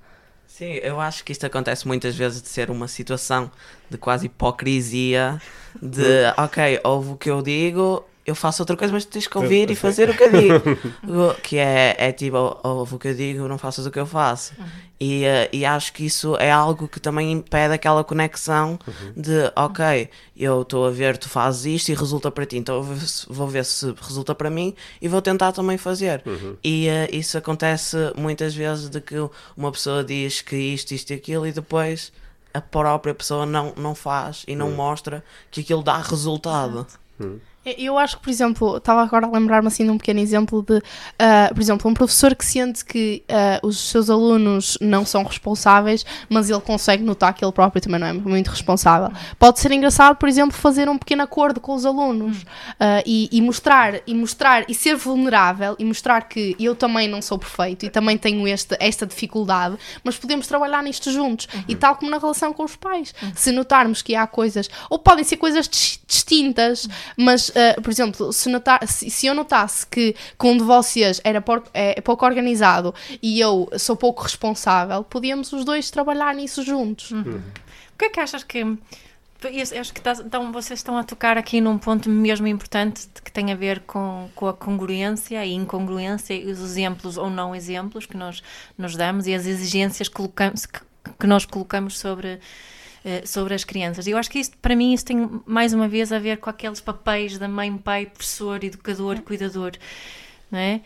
Sim, eu acho que isto acontece muitas vezes de ser uma situação de quase hipocrisia de ok, ouve o que eu digo, eu faço outra coisa, mas tu tens que ouvir e fazer o que eu digo. que é, é tipo, ouve o que eu digo, não faças o que eu faço. Uhum. E, uh, e acho que isso é algo que também impede aquela conexão uhum. de, ok, eu estou a ver, tu fazes isto e resulta para ti, então vou ver se, vou ver se resulta para mim e vou tentar também fazer. Uhum. E uh, isso acontece muitas vezes de que uma pessoa diz que isto, isto e aquilo e depois a própria pessoa não, não faz e não uhum. mostra que aquilo dá resultado. Uhum. Eu acho que, por exemplo, estava agora a lembrar-me assim de um pequeno exemplo de, uh, por exemplo, um professor que sente que uh, os seus alunos não são responsáveis, mas ele consegue notar que ele próprio também não é muito responsável. Pode ser engraçado, por exemplo, fazer um pequeno acordo com os alunos uh, e, e, mostrar e mostrar e ser vulnerável e mostrar que eu também não sou perfeito e também tenho este, esta dificuldade, mas podemos trabalhar nisto juntos. Uhum. E tal como na relação com os pais, uhum. se notarmos que há coisas, ou podem ser coisas distintas, mas uh, por exemplo, se, notar, se, se, eu notasse que, que um de vocês era por, é, pouco organizado e eu sou pouco responsável, podíamos os dois trabalhar nisso juntos. Uhum. Uhum. O que é que achas que. acho que tá, então, vocês estão a tocar aqui num ponto mesmo importante que tem a ver com, com a congruência e incongruência e os exemplos ou não exemplos que nós nos damos e as exigências que, que nós colocamos sobre eh, sobre as crianças. E eu acho que isso, para mim, isso tem mais uma vez a ver com aqueles papéis da mãe, pai, professor, educador, cuidador, não é?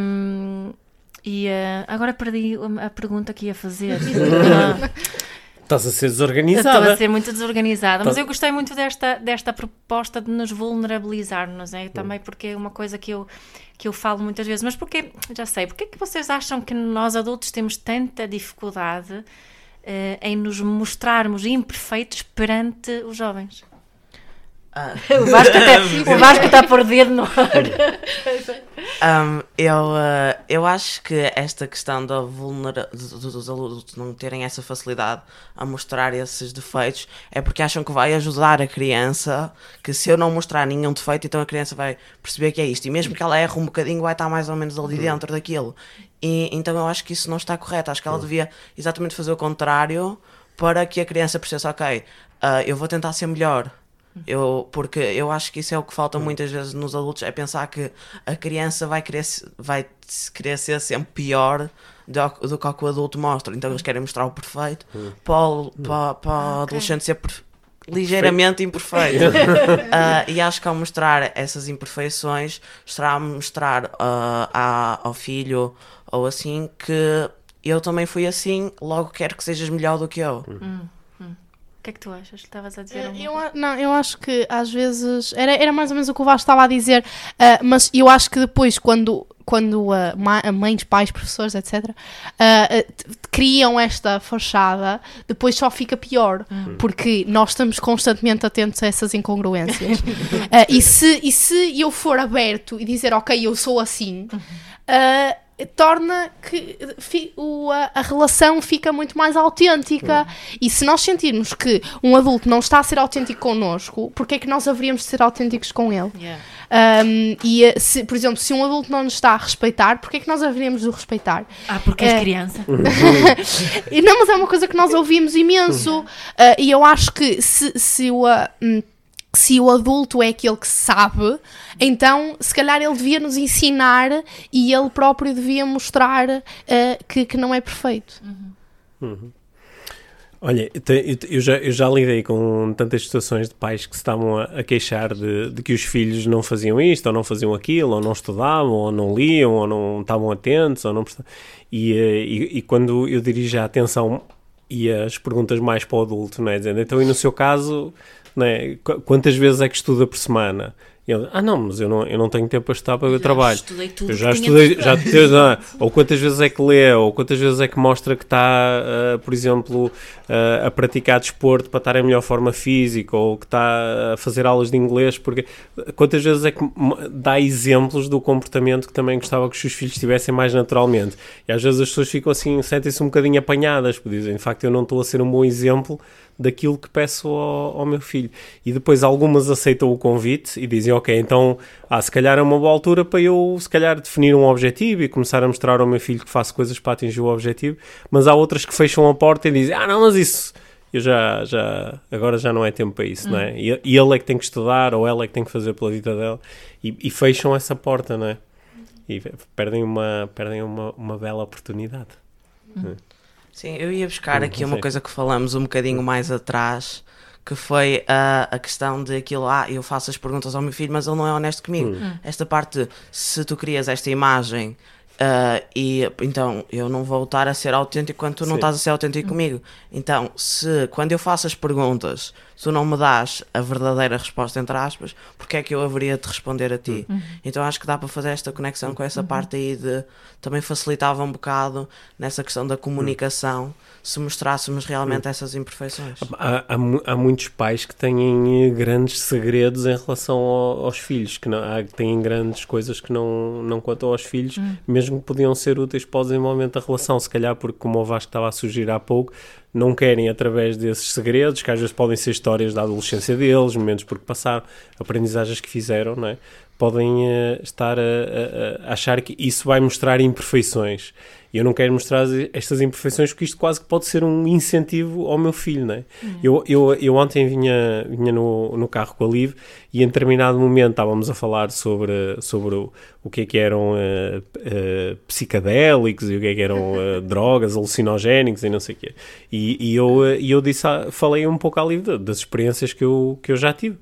Um, e uh, agora perdi a pergunta que ia fazer. Estás a ser desorganizada. Estou a ser muito desorganizada, mas eu gostei muito desta, desta proposta de nos vulnerabilizar-nos, é? também porque é uma coisa que eu, que eu falo muitas vezes. Mas porque, já sei, porque é que vocês acham que nós adultos temos tanta dificuldade uh, em nos mostrarmos imperfeitos perante os jovens. Ah. o, Vasco até, o Vasco está por dedo no ar. Um, eu, uh, eu acho que esta questão da vulnera dos alunos não terem essa facilidade a mostrar esses defeitos é porque acham que vai ajudar a criança. Que se eu não mostrar nenhum defeito, então a criança vai perceber que é isto. E mesmo que ela erre um bocadinho, vai estar mais ou menos ali uhum. dentro daquilo. E, então eu acho que isso não está correto. Acho que ela devia exatamente fazer o contrário para que a criança percebesse: ok, uh, eu vou tentar ser melhor. Eu, porque eu acho que isso é o que falta muitas vezes nos adultos, é pensar que a criança vai querer, vai querer ser sempre pior do, do que o que o adulto mostra. Então eles querem mostrar o perfeito para o, para, para o adolescente ser ligeiramente imperfeito. uh, e acho que ao mostrar essas imperfeições, estará a mostrar uh, a, ao filho ou assim que eu também fui assim, logo quero que sejas melhor do que eu. Hum, que é que tu achas? Estavas a dizer eu, Não, eu acho que às vezes era, era mais ou menos o que o Vasco estava a dizer, uh, mas eu acho que depois, quando, quando uh, mães, pais, professores, etc., uh, criam esta fachada, depois só fica pior, uhum. porque nós estamos constantemente atentos a essas incongruências. e, se, e se eu for aberto e dizer, ok, eu sou assim. Uhum torna que a, relação fica muito mais autêntica. E se nós sentirmos que um adulto não está a ser autêntico connosco, porque é que nós haveríamos de ser autênticos com ele? Yeah. Um, e, eh, se, por exemplo, se um adulto não nos está a respeitar, porque é que nós haveríamos de o respeitar? Ah, porque és é... criança. não, mas é uma coisa que nós ouvimos imenso. Uh, e eu acho que se, se o. Uh, se o adulto é aquele que sabe, então se calhar ele devia nos ensinar e ele próprio devia mostrar uh, que, que não é perfeito. Uhum. Uhum. Olha, eu já, eu já lidei com tantas situações de pais que se estavam a, a queixar de, de, que os filhos não faziam isto, ou não faziam aquilo, ou não estudavam, ou não liam, ou não estavam atentos, ou não e, eh, e, e quando eu dirijo a atenção e as perguntas mais para o adulto, não é? Dizendo, então, e no seu caso, né? quantas vezes é que estuda por semana? E ele, ah não, mas eu não, eu não tenho tempo para estudar para o trabalho. Estudei tudo eu já estudei, já não, ou quantas vezes é que lê, ou quantas vezes é que mostra que está, uh, por exemplo, uh, a praticar desporto para estar em melhor forma física, ou que está a fazer aulas de inglês, porque quantas vezes é que dá exemplos do comportamento que também gostava que os seus filhos tivessem mais naturalmente. E às vezes as pessoas ficam assim, sentem-se um bocadinho apanhadas, porque dizem, de facto eu não estou a ser um bom exemplo daquilo que peço ao, ao, meu filho. E depois algumas aceitam o convite e dizem, ok, então, ah, se calhar é uma boa altura para eu, se calhar, definir um objetivo e começar a mostrar ao meu filho que faço coisas para atingir o objetivo, mas há outras que fecham a porta e dizem, ah, não, mas isso eu já, já, agora já não é tempo para isso, não é? E, e ele é que tem que estudar, ou ela é que tem que fazer pela vida dela, e, e fecham essa porta, não é? E perdem uma, perdem uma, uma bela oportunidade. Sim, eu ia buscar Hum, aqui não uma coisa que falamos um bocadinho mais atrás, que foi a, a questão de aquilo, ah, eu faço as perguntas ao meu filho, mas ele não é honesto comigo. Hum. Esta parte, de, se tu crias esta imagem ah, e então eu não vou estar a ser autêntico quando tu não Sim. estás a ser autêntico comigo. Então, se quando eu faço as perguntas, tu não me dás a verdadeira resposta, entre aspas, porque é que eu haveria de responder a ti? Então acho que dá para fazer esta conexão com essa parte aí de também facilitava um bocado nessa questão da comunicação se mostrássemos realmente essas imperfeições. Há, há, há muitos pais que têm eh, grandes segredos em relação ao- aos filhos, que, não, há, têm grandes coisas que não, não contam aos filhos, mesmo que podiam ser úteis para o desenvolvimento da relação. Se calhar, porque, como o Vasco estava a sugerir há pouco, não querem, através desses segredos, que às vezes podem ser histórias da adolescência deles, momentos por que passaram, aprendizagens que fizeram, não é? podem eh, estar a, a- a achar que isso vai mostrar imperfeições. E eu não quero mostrar estas imperfeições porque isto quase que pode ser um incentivo ao meu filho, não é? Eu, eu, eu ontem vinha, vinha no, no carro com a Liv e em determinado momento estávamos a falar sobre, sobre o, o que é que eram eh, eh, psicadélicos e o que é que eram eh, drogas, alucinogénicos e não sei o quê. E, e eu, e eu disse, à- falei um pouco à Liv da- das experiências que eu, que eu já tive.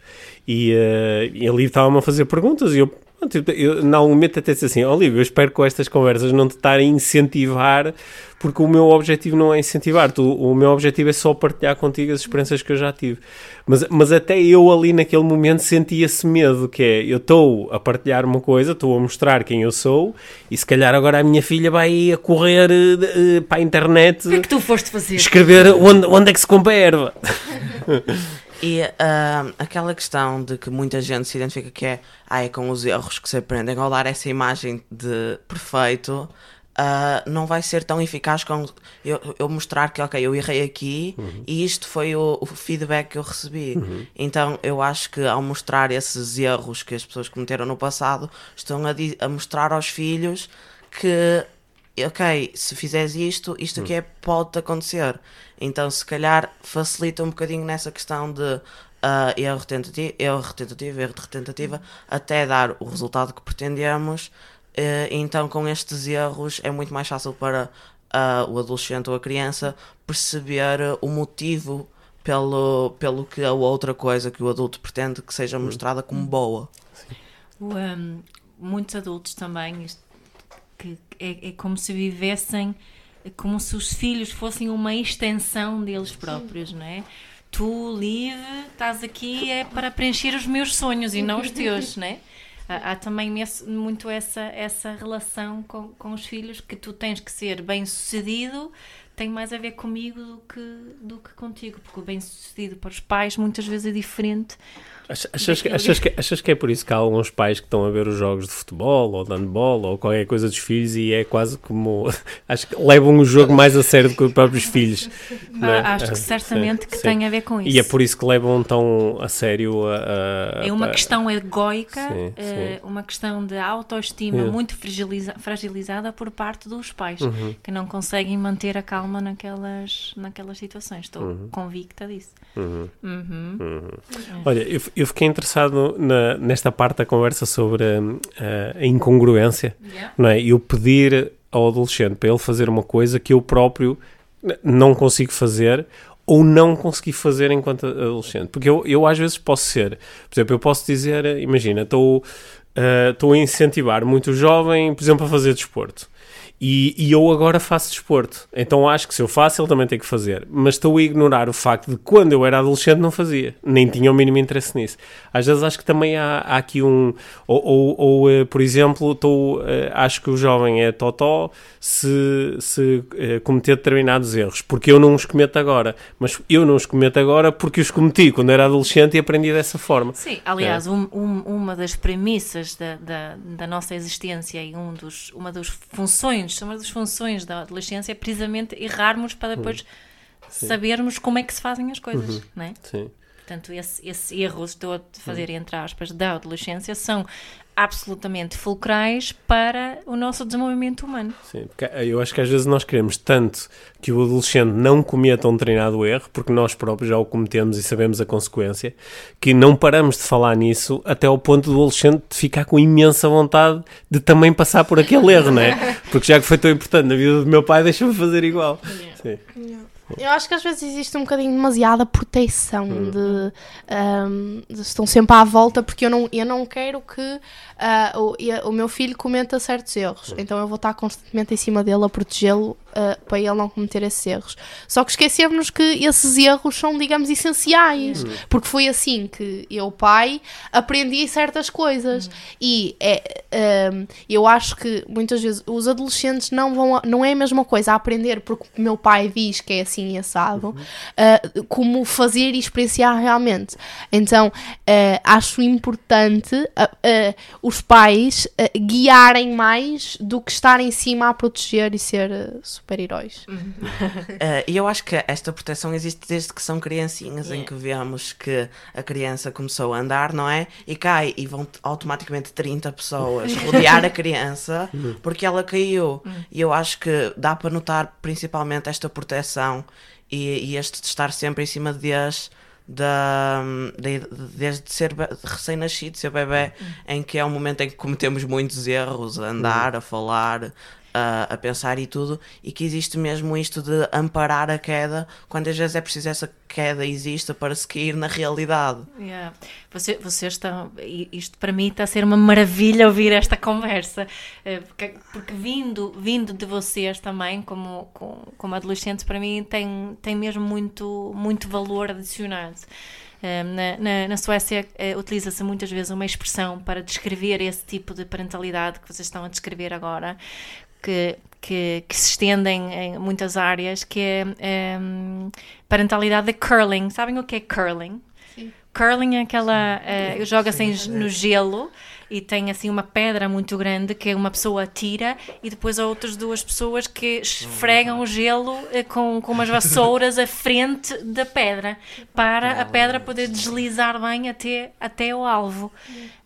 E, e a Liv estava-me a fazer perguntas e eu, eu, eu, em algum momento até disse assim, Liv, eu espero que com estas conversas não te estar a incentivar, porque o meu objetivo não é incentivar, tu, o meu objetivo é só partilhar contigo as experiências que eu já tive. Mas, mas até eu ali naquele momento sentia esse medo, que é, eu estou a partilhar uma coisa, estou a mostrar quem eu sou, e se calhar agora a minha filha vai a correr eh, para a internet O que é que tu foste fazer? escrever onde, onde é que se compra erva. E ah, aquela questão de que muita gente se identifica que é, ah, é com os erros que se aprendem, ao dar essa imagem de perfeito, ah, não vai ser tão eficaz como eu, eu mostrar que, ok, eu errei aqui e isto foi o, o feedback que eu recebi. Então eu acho que ao mostrar esses erros que as pessoas cometeram no passado, estão a, a mostrar aos filhos que ok, se fizeres isto, isto aqui é, pode acontecer. Então, se calhar, facilita um bocadinho nessa questão de ah, erro, tentativa, erro, tentativa, erro de tentativa, até dar o resultado que pretendemos. Eh, então, com estes erros, é muito mais fácil para ah, o adolescente ou a criança perceber o motivo pelo, pelo que a outra coisa que o adulto pretende que seja mostrada como boa. O, um, muitos adultos também, isto, que é, é como se vivessem como se os filhos fossem uma extensão deles próprios, não é? Tu, Liv, estás aqui é para preencher os meus sonhos e não os teus, não é? Há, também muito essa, essa relação com, com os filhos que tu tens que ser bem sucedido tem mais a ver comigo do que, do que contigo, porque o bem sucedido para os pais muitas vezes é diferente Achas que, achas, que, achas que é por isso que há alguns pais que estão a ver os jogos de futebol ou de handball ou qualquer coisa dos filhos e é quase como. Acho que levam o jogo mais a sério do que os próprios filhos. é? Ah, acho que certamente sim, que sim. tem a ver com isso. E é por isso que levam tão a sério a. a- É uma a- questão egóica, Sim, eh, uma questão de autoestima muito fragiliza- fragilizada por parte dos pais, Uhum. que não conseguem manter a calma naquelas, naquelas situações. Estou convicta disso. Uhum. Uhum. Olha, eu, eu fiquei interessado na- nesta parte da conversa sobre hum, a, a incongruência, Yeah. não é? Eu pedir ao adolescente para ele fazer uma coisa que eu próprio não consigo fazer ou não consegui fazer enquanto adolescente. Porque eu, eu às vezes posso ser, por exemplo, eu posso dizer, imagina, estou estou a incentivar muito o jovem, por exemplo, a fazer desporto. E, e eu agora faço desporto. Então acho que se eu faço, ele também tem que fazer. Mas estou a ignorar o facto de que quando eu era adolescente não fazia. Nem tinha o mínimo interesse nisso. Às vezes acho que também há, há aqui um. Ou, ou, ou, eh, por exemplo, estou, eh, acho que o jovem é totó se, se eh, cometer determinados erros. Porque eu não os cometo agora. Mas eu não os cometo agora porque os cometi quando era adolescente e aprendi dessa forma. Sim, aliás, um- um- uma das premissas da, da, da nossa existência e um dos, uma das funções, uma das funções da adolescência é precisamente errarmos para depois sabermos como é que se fazem as coisas, não é? Sim. Portanto, esse, esse erro, estou a fazer entre aspas, da adolescência, são absolutamente fulcrais para o nosso desenvolvimento humano. Sim, porque eu acho que às vezes nós queremos tanto que o adolescente não cometa um treinado erro, porque nós próprios já o cometemos e sabemos a consequência, que não paramos de falar nisso até ao ponto do adolescente ficar com imensa vontade de também passar por aquele erro, não é? Porque já que foi tão importante na vida do meu pai, deixa-me fazer igual. Sim. Eu acho que às vezes existe um bocadinho demasiada proteção de, um, de estão sempre à volta porque eu não, eu não quero que uh, o, e- o meu filho cometa certos erros. Então eu vou estar constantemente em cima dele a protegê-lo uh, para ele não cometer esses erros. Só que esquecemos que esses erros são, digamos, essenciais. Porque foi assim que eu, pai, aprendi certas coisas. E é, um, eu acho que muitas vezes os adolescentes não vão, a- não é a mesma coisa a aprender porque o meu pai diz que é assim e assado, uh, como fazer e experienciar realmente. Então, acho importante uh, os pais uh, guiarem mais do que estar em cima a proteger e ser uh, super-heróis. Eh, E eu acho que esta proteção existe desde que são criancinhas, em que vemos que a criança começou a andar, não é? E cai e vão automaticamente 30 pessoas rodear a criança porque ela caiu. E eu acho que dá para notar principalmente esta proteção e, e este de estar sempre em cima de as da, de- desde ser recém-nascido, ser bebê, em que é um momento em que cometemos muitos erros, a andar, a falar, a, a pensar e tudo, e que existe mesmo isto de amparar a queda, quando às vezes é preciso essa queda exista para se cair na realidade. Yeah. Você, vocês estão. Isto para mim está a ser uma maravilha ouvir esta conversa, eh, porque, porque vindo, vindo de vocês também, como, com- como adolescentes, para mim tem, tem mesmo muito, muito valor adicionado. Eh, Na, na, na Suécia eh, utiliza-se muitas vezes uma expressão para descrever esse tipo de parentalidade que vocês estão a descrever agora, que, que, que se estendem em muitas áreas, que é em, parentalidade de curling. Sabem o que é curling? Curling é aquela. eh, joga assim no gelo e tem assim uma pedra muito grande que uma pessoa tira e depois há outras duas pessoas que esfregam o gelo eh, com, com umas vassouras à frente da pedra para a pedra poder deslizar bem até, até o alvo.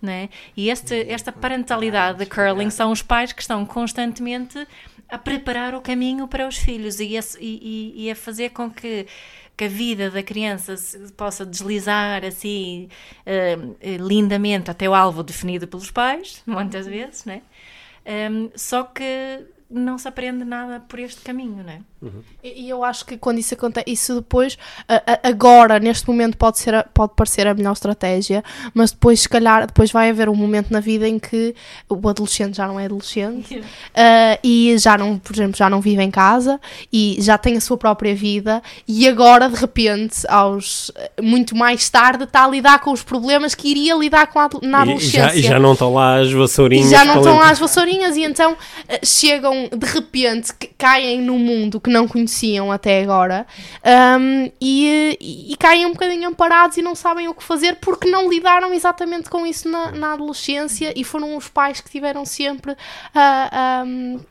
Né? E este, esta parentalidade de curling são os pais que estão constantemente a preparar o caminho para os filhos e a, e- e a fazer com que, que a vida da criança se possa deslizar assim eh, lindamente até o alvo definido pelos pais, muitas vezes, né? Em, só que não se aprende nada por este caminho, né? E e eu acho que quando isso acontece, isso depois, a- a- agora, neste momento, pode, ser a- pode parecer a melhor estratégia, mas depois, se calhar, depois vai haver um momento na vida em que o adolescente já não é adolescente ah, e já não, por exemplo, já não vive em casa e já tem a sua própria vida e agora, de repente, aos muito mais tarde, está a lidar com os problemas que iria lidar com a, na E, e adolescência. já, e já não estão lá as vassourinhas. E já não estão lá as vassourinhas e então eh, chegam de repente, que caem num mundo que não conheciam até agora ahm, e, e- e caem um bocadinho amparados e não sabem o que fazer porque não lidaram exatamente com isso na, na adolescência e foram os pais que tiveram sempre a,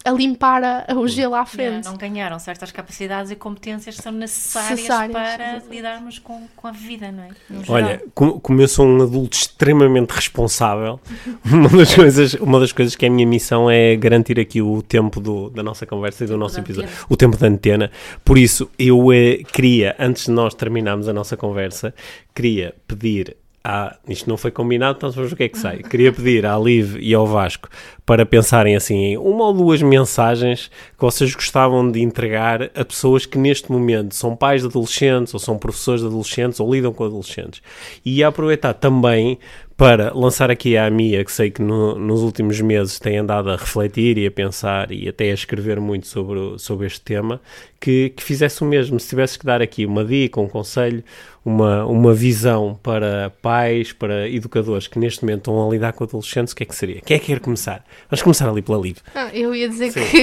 a, a limpar a- o gelo à frente. Yeah, não ganharam certas capacidades e competências que são necessárias, Necessárias, para exatamente. lidarmos com, com a vida, não é? No Olha, geral. como, como eu sou um adulto extremamente responsável, uma das, coisas, uma das coisas que é a minha missão é garantir aqui o tempo do- da nossa conversa e do nosso episódio, o tempo da antena. Por isso, eu eh, queria, antes de nós terminarmos a nossa conversa, queria pedir. À, isto não foi combinado, então vamos ver o que é que sai. Queria pedir à Liv e ao Vasco para pensarem assim em uma ou duas mensagens que vocês gostavam de entregar a pessoas que neste momento são pais de adolescentes ou são professores de adolescentes ou lidam com adolescentes. E aproveitar também para lançar aqui à Mia, que sei que no- nos últimos meses tem andado a refletir e a pensar e até a escrever muito sobre, o- sobre este tema, que, que fizesse o mesmo. Se tivesse que dar aqui uma dica, um conselho, uma, uma visão para pais, para educadores que neste momento estão a lidar com adolescentes, o que é que seria? Quem é que quer começar? Vamos começar ali pela Liv. Ah, eu ia dizer Sim. que.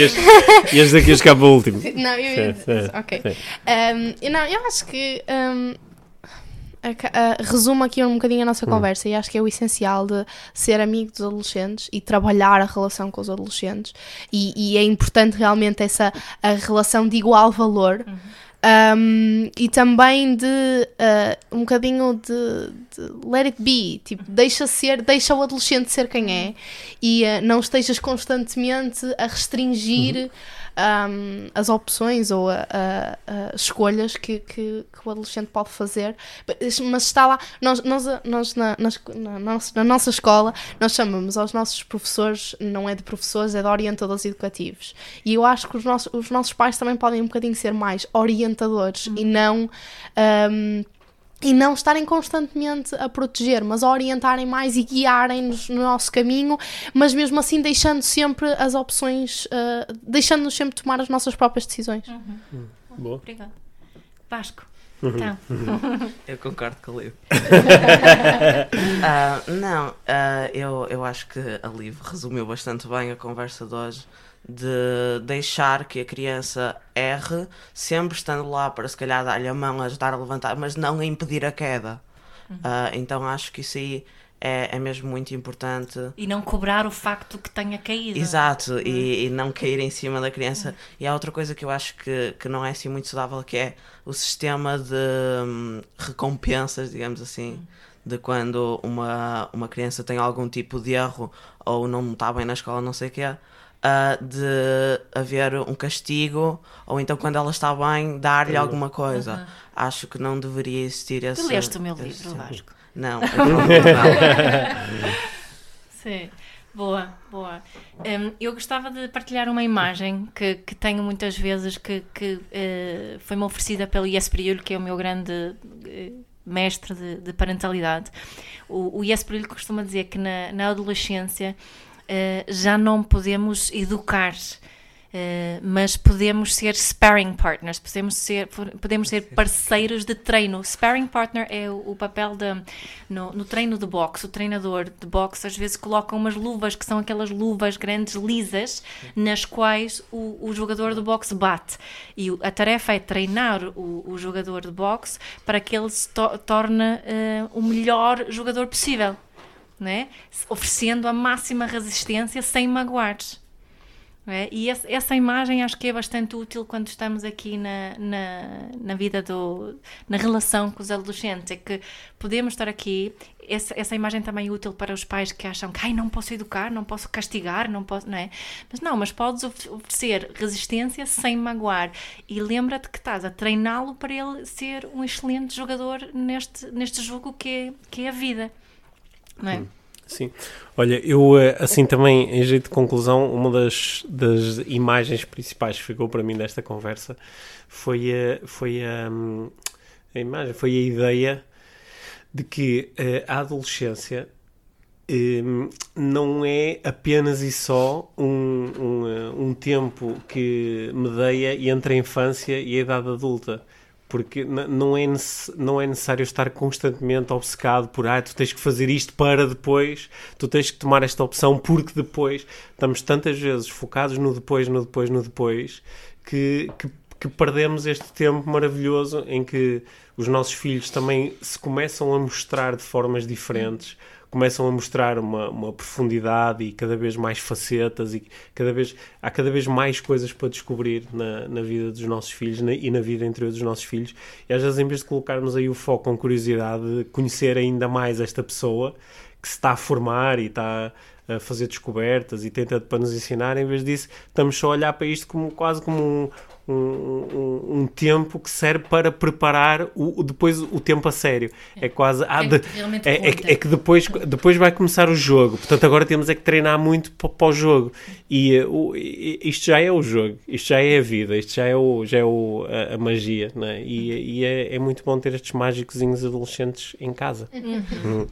E este, e este aqui ficar para o último. Não, eu ia Sim, dizer. sim, Ok. sim. Um, não, eu acho que um, ah, resumo aqui um bocadinho a nossa Hum. conversa e acho que é o essencial de ser amigo dos adolescentes e trabalhar a relação com os adolescentes e, e é importante realmente essa a relação de igual valor. Um, e também de uh, um bocadinho de, let it be, tipo, deixa ser, deixa o adolescente ser quem é e uh, não estejas constantemente a restringir uhum um, as opções ou a, a, a escolhas que, que, que, o adolescente pode fazer, mas está lá, nós, nós, nós na, na, nossa, na nossa escola, nós chamamos aos nossos professores, não é de professores, é de orientadores educativos. E eu acho que os nossos, os nossos pais também podem um bocadinho ser mais orientadores e não. Um, e não estarem constantemente a proteger, mas a orientarem mais e guiarem-nos no nosso caminho, mas mesmo assim deixando sempre as opções, uh, deixando-nos sempre tomar as nossas próprias decisões. Uhum. Hum. Boa. Obrigada. Vasco. Uhum. Então. eu concordo com a Liv. uh, não, uh, eu, eu acho que a Liv resumiu bastante bem a conversa de hoje de deixar que a criança erre, sempre estando lá para se calhar dar-lhe a mão, ajudar a levantar, mas não a impedir a queda. Uhum. Uh, então acho que isso aí é, é mesmo muito importante. E não cobrar o facto que tenha caído. Exato, uhum. e, e, não cair em cima da criança. Uhum. E há outra coisa que eu acho que, que não é assim muito saudável, que é o sistema de hum, recompensas, digamos assim. De quando uma, uma criança tem algum tipo de erro ou não está bem na escola, não sei o que é, uh, de haver um castigo ou então quando ela está bem dar-lhe alguma coisa. Uhum. Acho que não deveria existir esse. Tu leste o meu esse... livro, Vasco? Não, não, não. Sim. Boa, boa. Um, eu gostava de partilhar uma imagem que, que tenho muitas vezes que, que uh, foi-me oferecida pelo Ies que é o meu grande uh, mestre de, de, parentalidade. O, o Ies costuma dizer que na, na adolescência já não podemos educar. Uh, mas podemos ser sparring partners, podemos ser, podemos ser parceiros de treino. Sparring partner é o, o papel de, no, no, treino de boxe. O treinador de boxe às vezes coloca umas luvas que são aquelas luvas grandes, lisas, nas quais o, o jogador de boxe bate. E a tarefa é treinar o, o jogador de boxe para que ele se to torne uh, o melhor jogador possível né? oferecendo a máxima resistência sem magoar. É? E essa, imagem acho que é bastante útil quando estamos aqui na, na, na, vida do. na relação com os adolescentes. É que podemos estar aqui. Essa, essa imagem também é útil para os pais que acham que Ai, não posso educar, não posso castigar, não posso. Não é? Mas não, mas podes oferecer resistência sem magoar. E lembra-te que estás a treiná-lo para ele ser um excelente jogador neste, neste jogo que é, que é a vida não é? Hum, sim. Olha, eu eh, assim também, em jeito de conclusão, uma das, das imagens principais que ficou para mim desta conversa foi a, foi a, hum, a imagem, foi a ideia de que eh, a adolescência um, não é apenas e só um, um, eh, um tempo que medeia entre a infância e a idade adulta porque não é, não é necessário estar constantemente obcecado por ah, tu tens que fazer isto para depois, tu tens que tomar esta opção porque depois. Estamos tantas vezes focados no depois, no depois, no depois que, que, que perdemos este tempo maravilhoso em que os nossos filhos também se começam a mostrar de formas diferentes começam a mostrar uma, uma profundidade e cada vez mais facetas e cada vez, há cada vez mais coisas para descobrir na, na vida dos nossos filhos na, e na vida interior dos nossos filhos. E às vezes, em vez de colocarmos aí o foco com curiosidade de conhecer ainda mais esta pessoa que se está a formar e está a fazer descobertas e tenta para nos ensinar, em vez disso, estamos só a olhar para isto como quase como um, um, um, um, tempo que serve para preparar o, depois o tempo a sério. É, é quase. Ah, de, é, é, é, que depois, depois vai começar o jogo, portanto agora temos é que treinar muito para, para o jogo. E uh, isto já é o jogo, isto já é a vida, isto já é, o, já é o, a, a magia. Né? E, e é, é, muito bom ter estes mágicozinhos adolescentes em casa. Uhum. Uhum.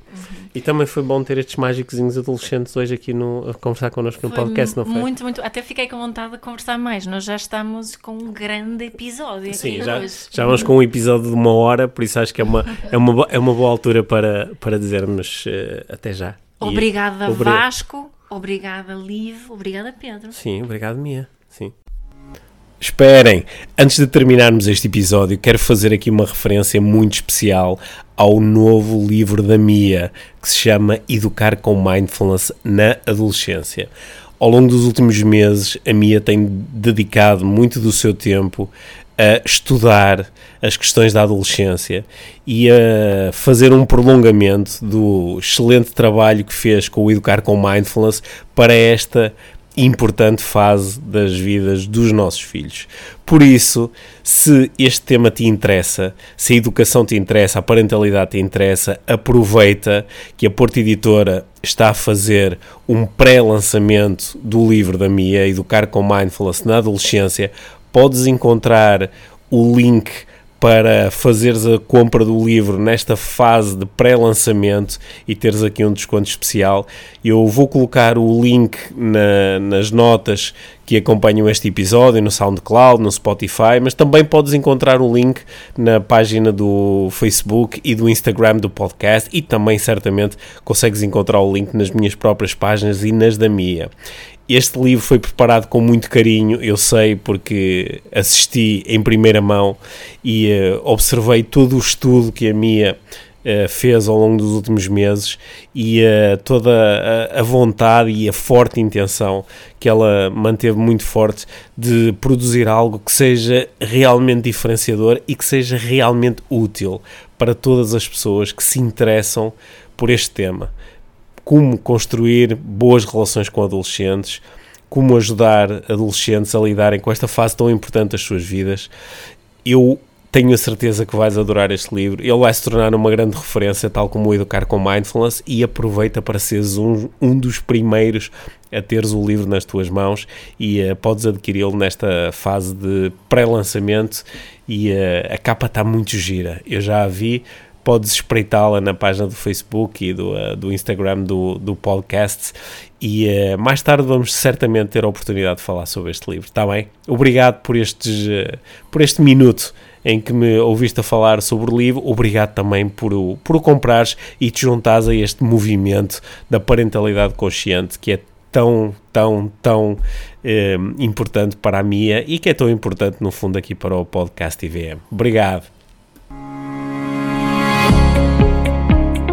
E também foi bom ter estes mágicozinhos adolescentes hoje aqui no, a conversar connosco no podcast, não foi? Muito, muito. Até fiquei com vontade de conversar mais. Nós já estamos com um grande episódio. Sim, já, já vamos com um episódio de uma hora, por isso acho que é uma, é uma, é uma boa altura para, para dizermos uh, até já. Obrigada, e, Vasco. Obrigada, Liv. Obrigada, Pedro. Sim, obrigado, Mia. Sim. Esperem, antes de terminarmos este episódio, quero fazer aqui uma referência muito especial ao novo livro da Mia, que se chama Educar com Mindfulness na Adolescência. Ao longo dos últimos meses, a Mia tem dedicado muito do seu tempo a estudar as questões da adolescência e a fazer um prolongamento do excelente trabalho que fez com o Educar com Mindfulness para esta importante fase das vidas dos nossos filhos. Por isso, se este tema te interessa, se a educação te interessa, a parentalidade te interessa, aproveita que a Porta Editora está a fazer um pré-lançamento do livro da Mia, Educar com Mindfulness na Adolescência. Podes encontrar o link para fazeres a compra do livro nesta fase de pré-lançamento e teres aqui um desconto especial. Eu vou colocar o link na, nas notas que acompanham este episódio no SoundCloud, no Spotify, mas também podes encontrar o link na página do Facebook e do Instagram do podcast e também certamente consegues encontrar o link nas minhas próprias páginas e nas da Mia. Este livro foi preparado com muito carinho, eu sei, porque assisti em primeira mão e uh, observei todo o estudo que a Mia uh, fez ao longo dos últimos meses e uh, toda a, a, vontade e a forte intenção que ela manteve muito forte de produzir algo que seja realmente diferenciador e que seja realmente útil para todas as pessoas que se interessam por este tema como construir boas relações com adolescentes, como ajudar adolescentes a lidarem com esta fase tão importante das suas vidas. Eu tenho a certeza que vais adorar este livro. Ele vai se tornar uma grande referência, tal como o Educar com Mindfulness, e aproveita para seres um, um dos primeiros a teres o livro nas tuas mãos e uh, podes adquiri-lo nesta fase de pré-lançamento e uh, a capa está muito gira. Eu já a vi, podes espreitá-la na página do Facebook e do, uh, do Instagram do, do podcast. E uh, mais tarde vamos certamente ter a oportunidade de falar sobre este livro, está bem? Obrigado por, estes, uh, por este minuto em que me ouviste a falar sobre o livro. Obrigado também por o, por o comprares e te juntares a este movimento da parentalidade consciente que é tão, tão, tão eh, importante para a Mia e que é tão importante, no fundo, aqui para o podcast IVM. Obrigado.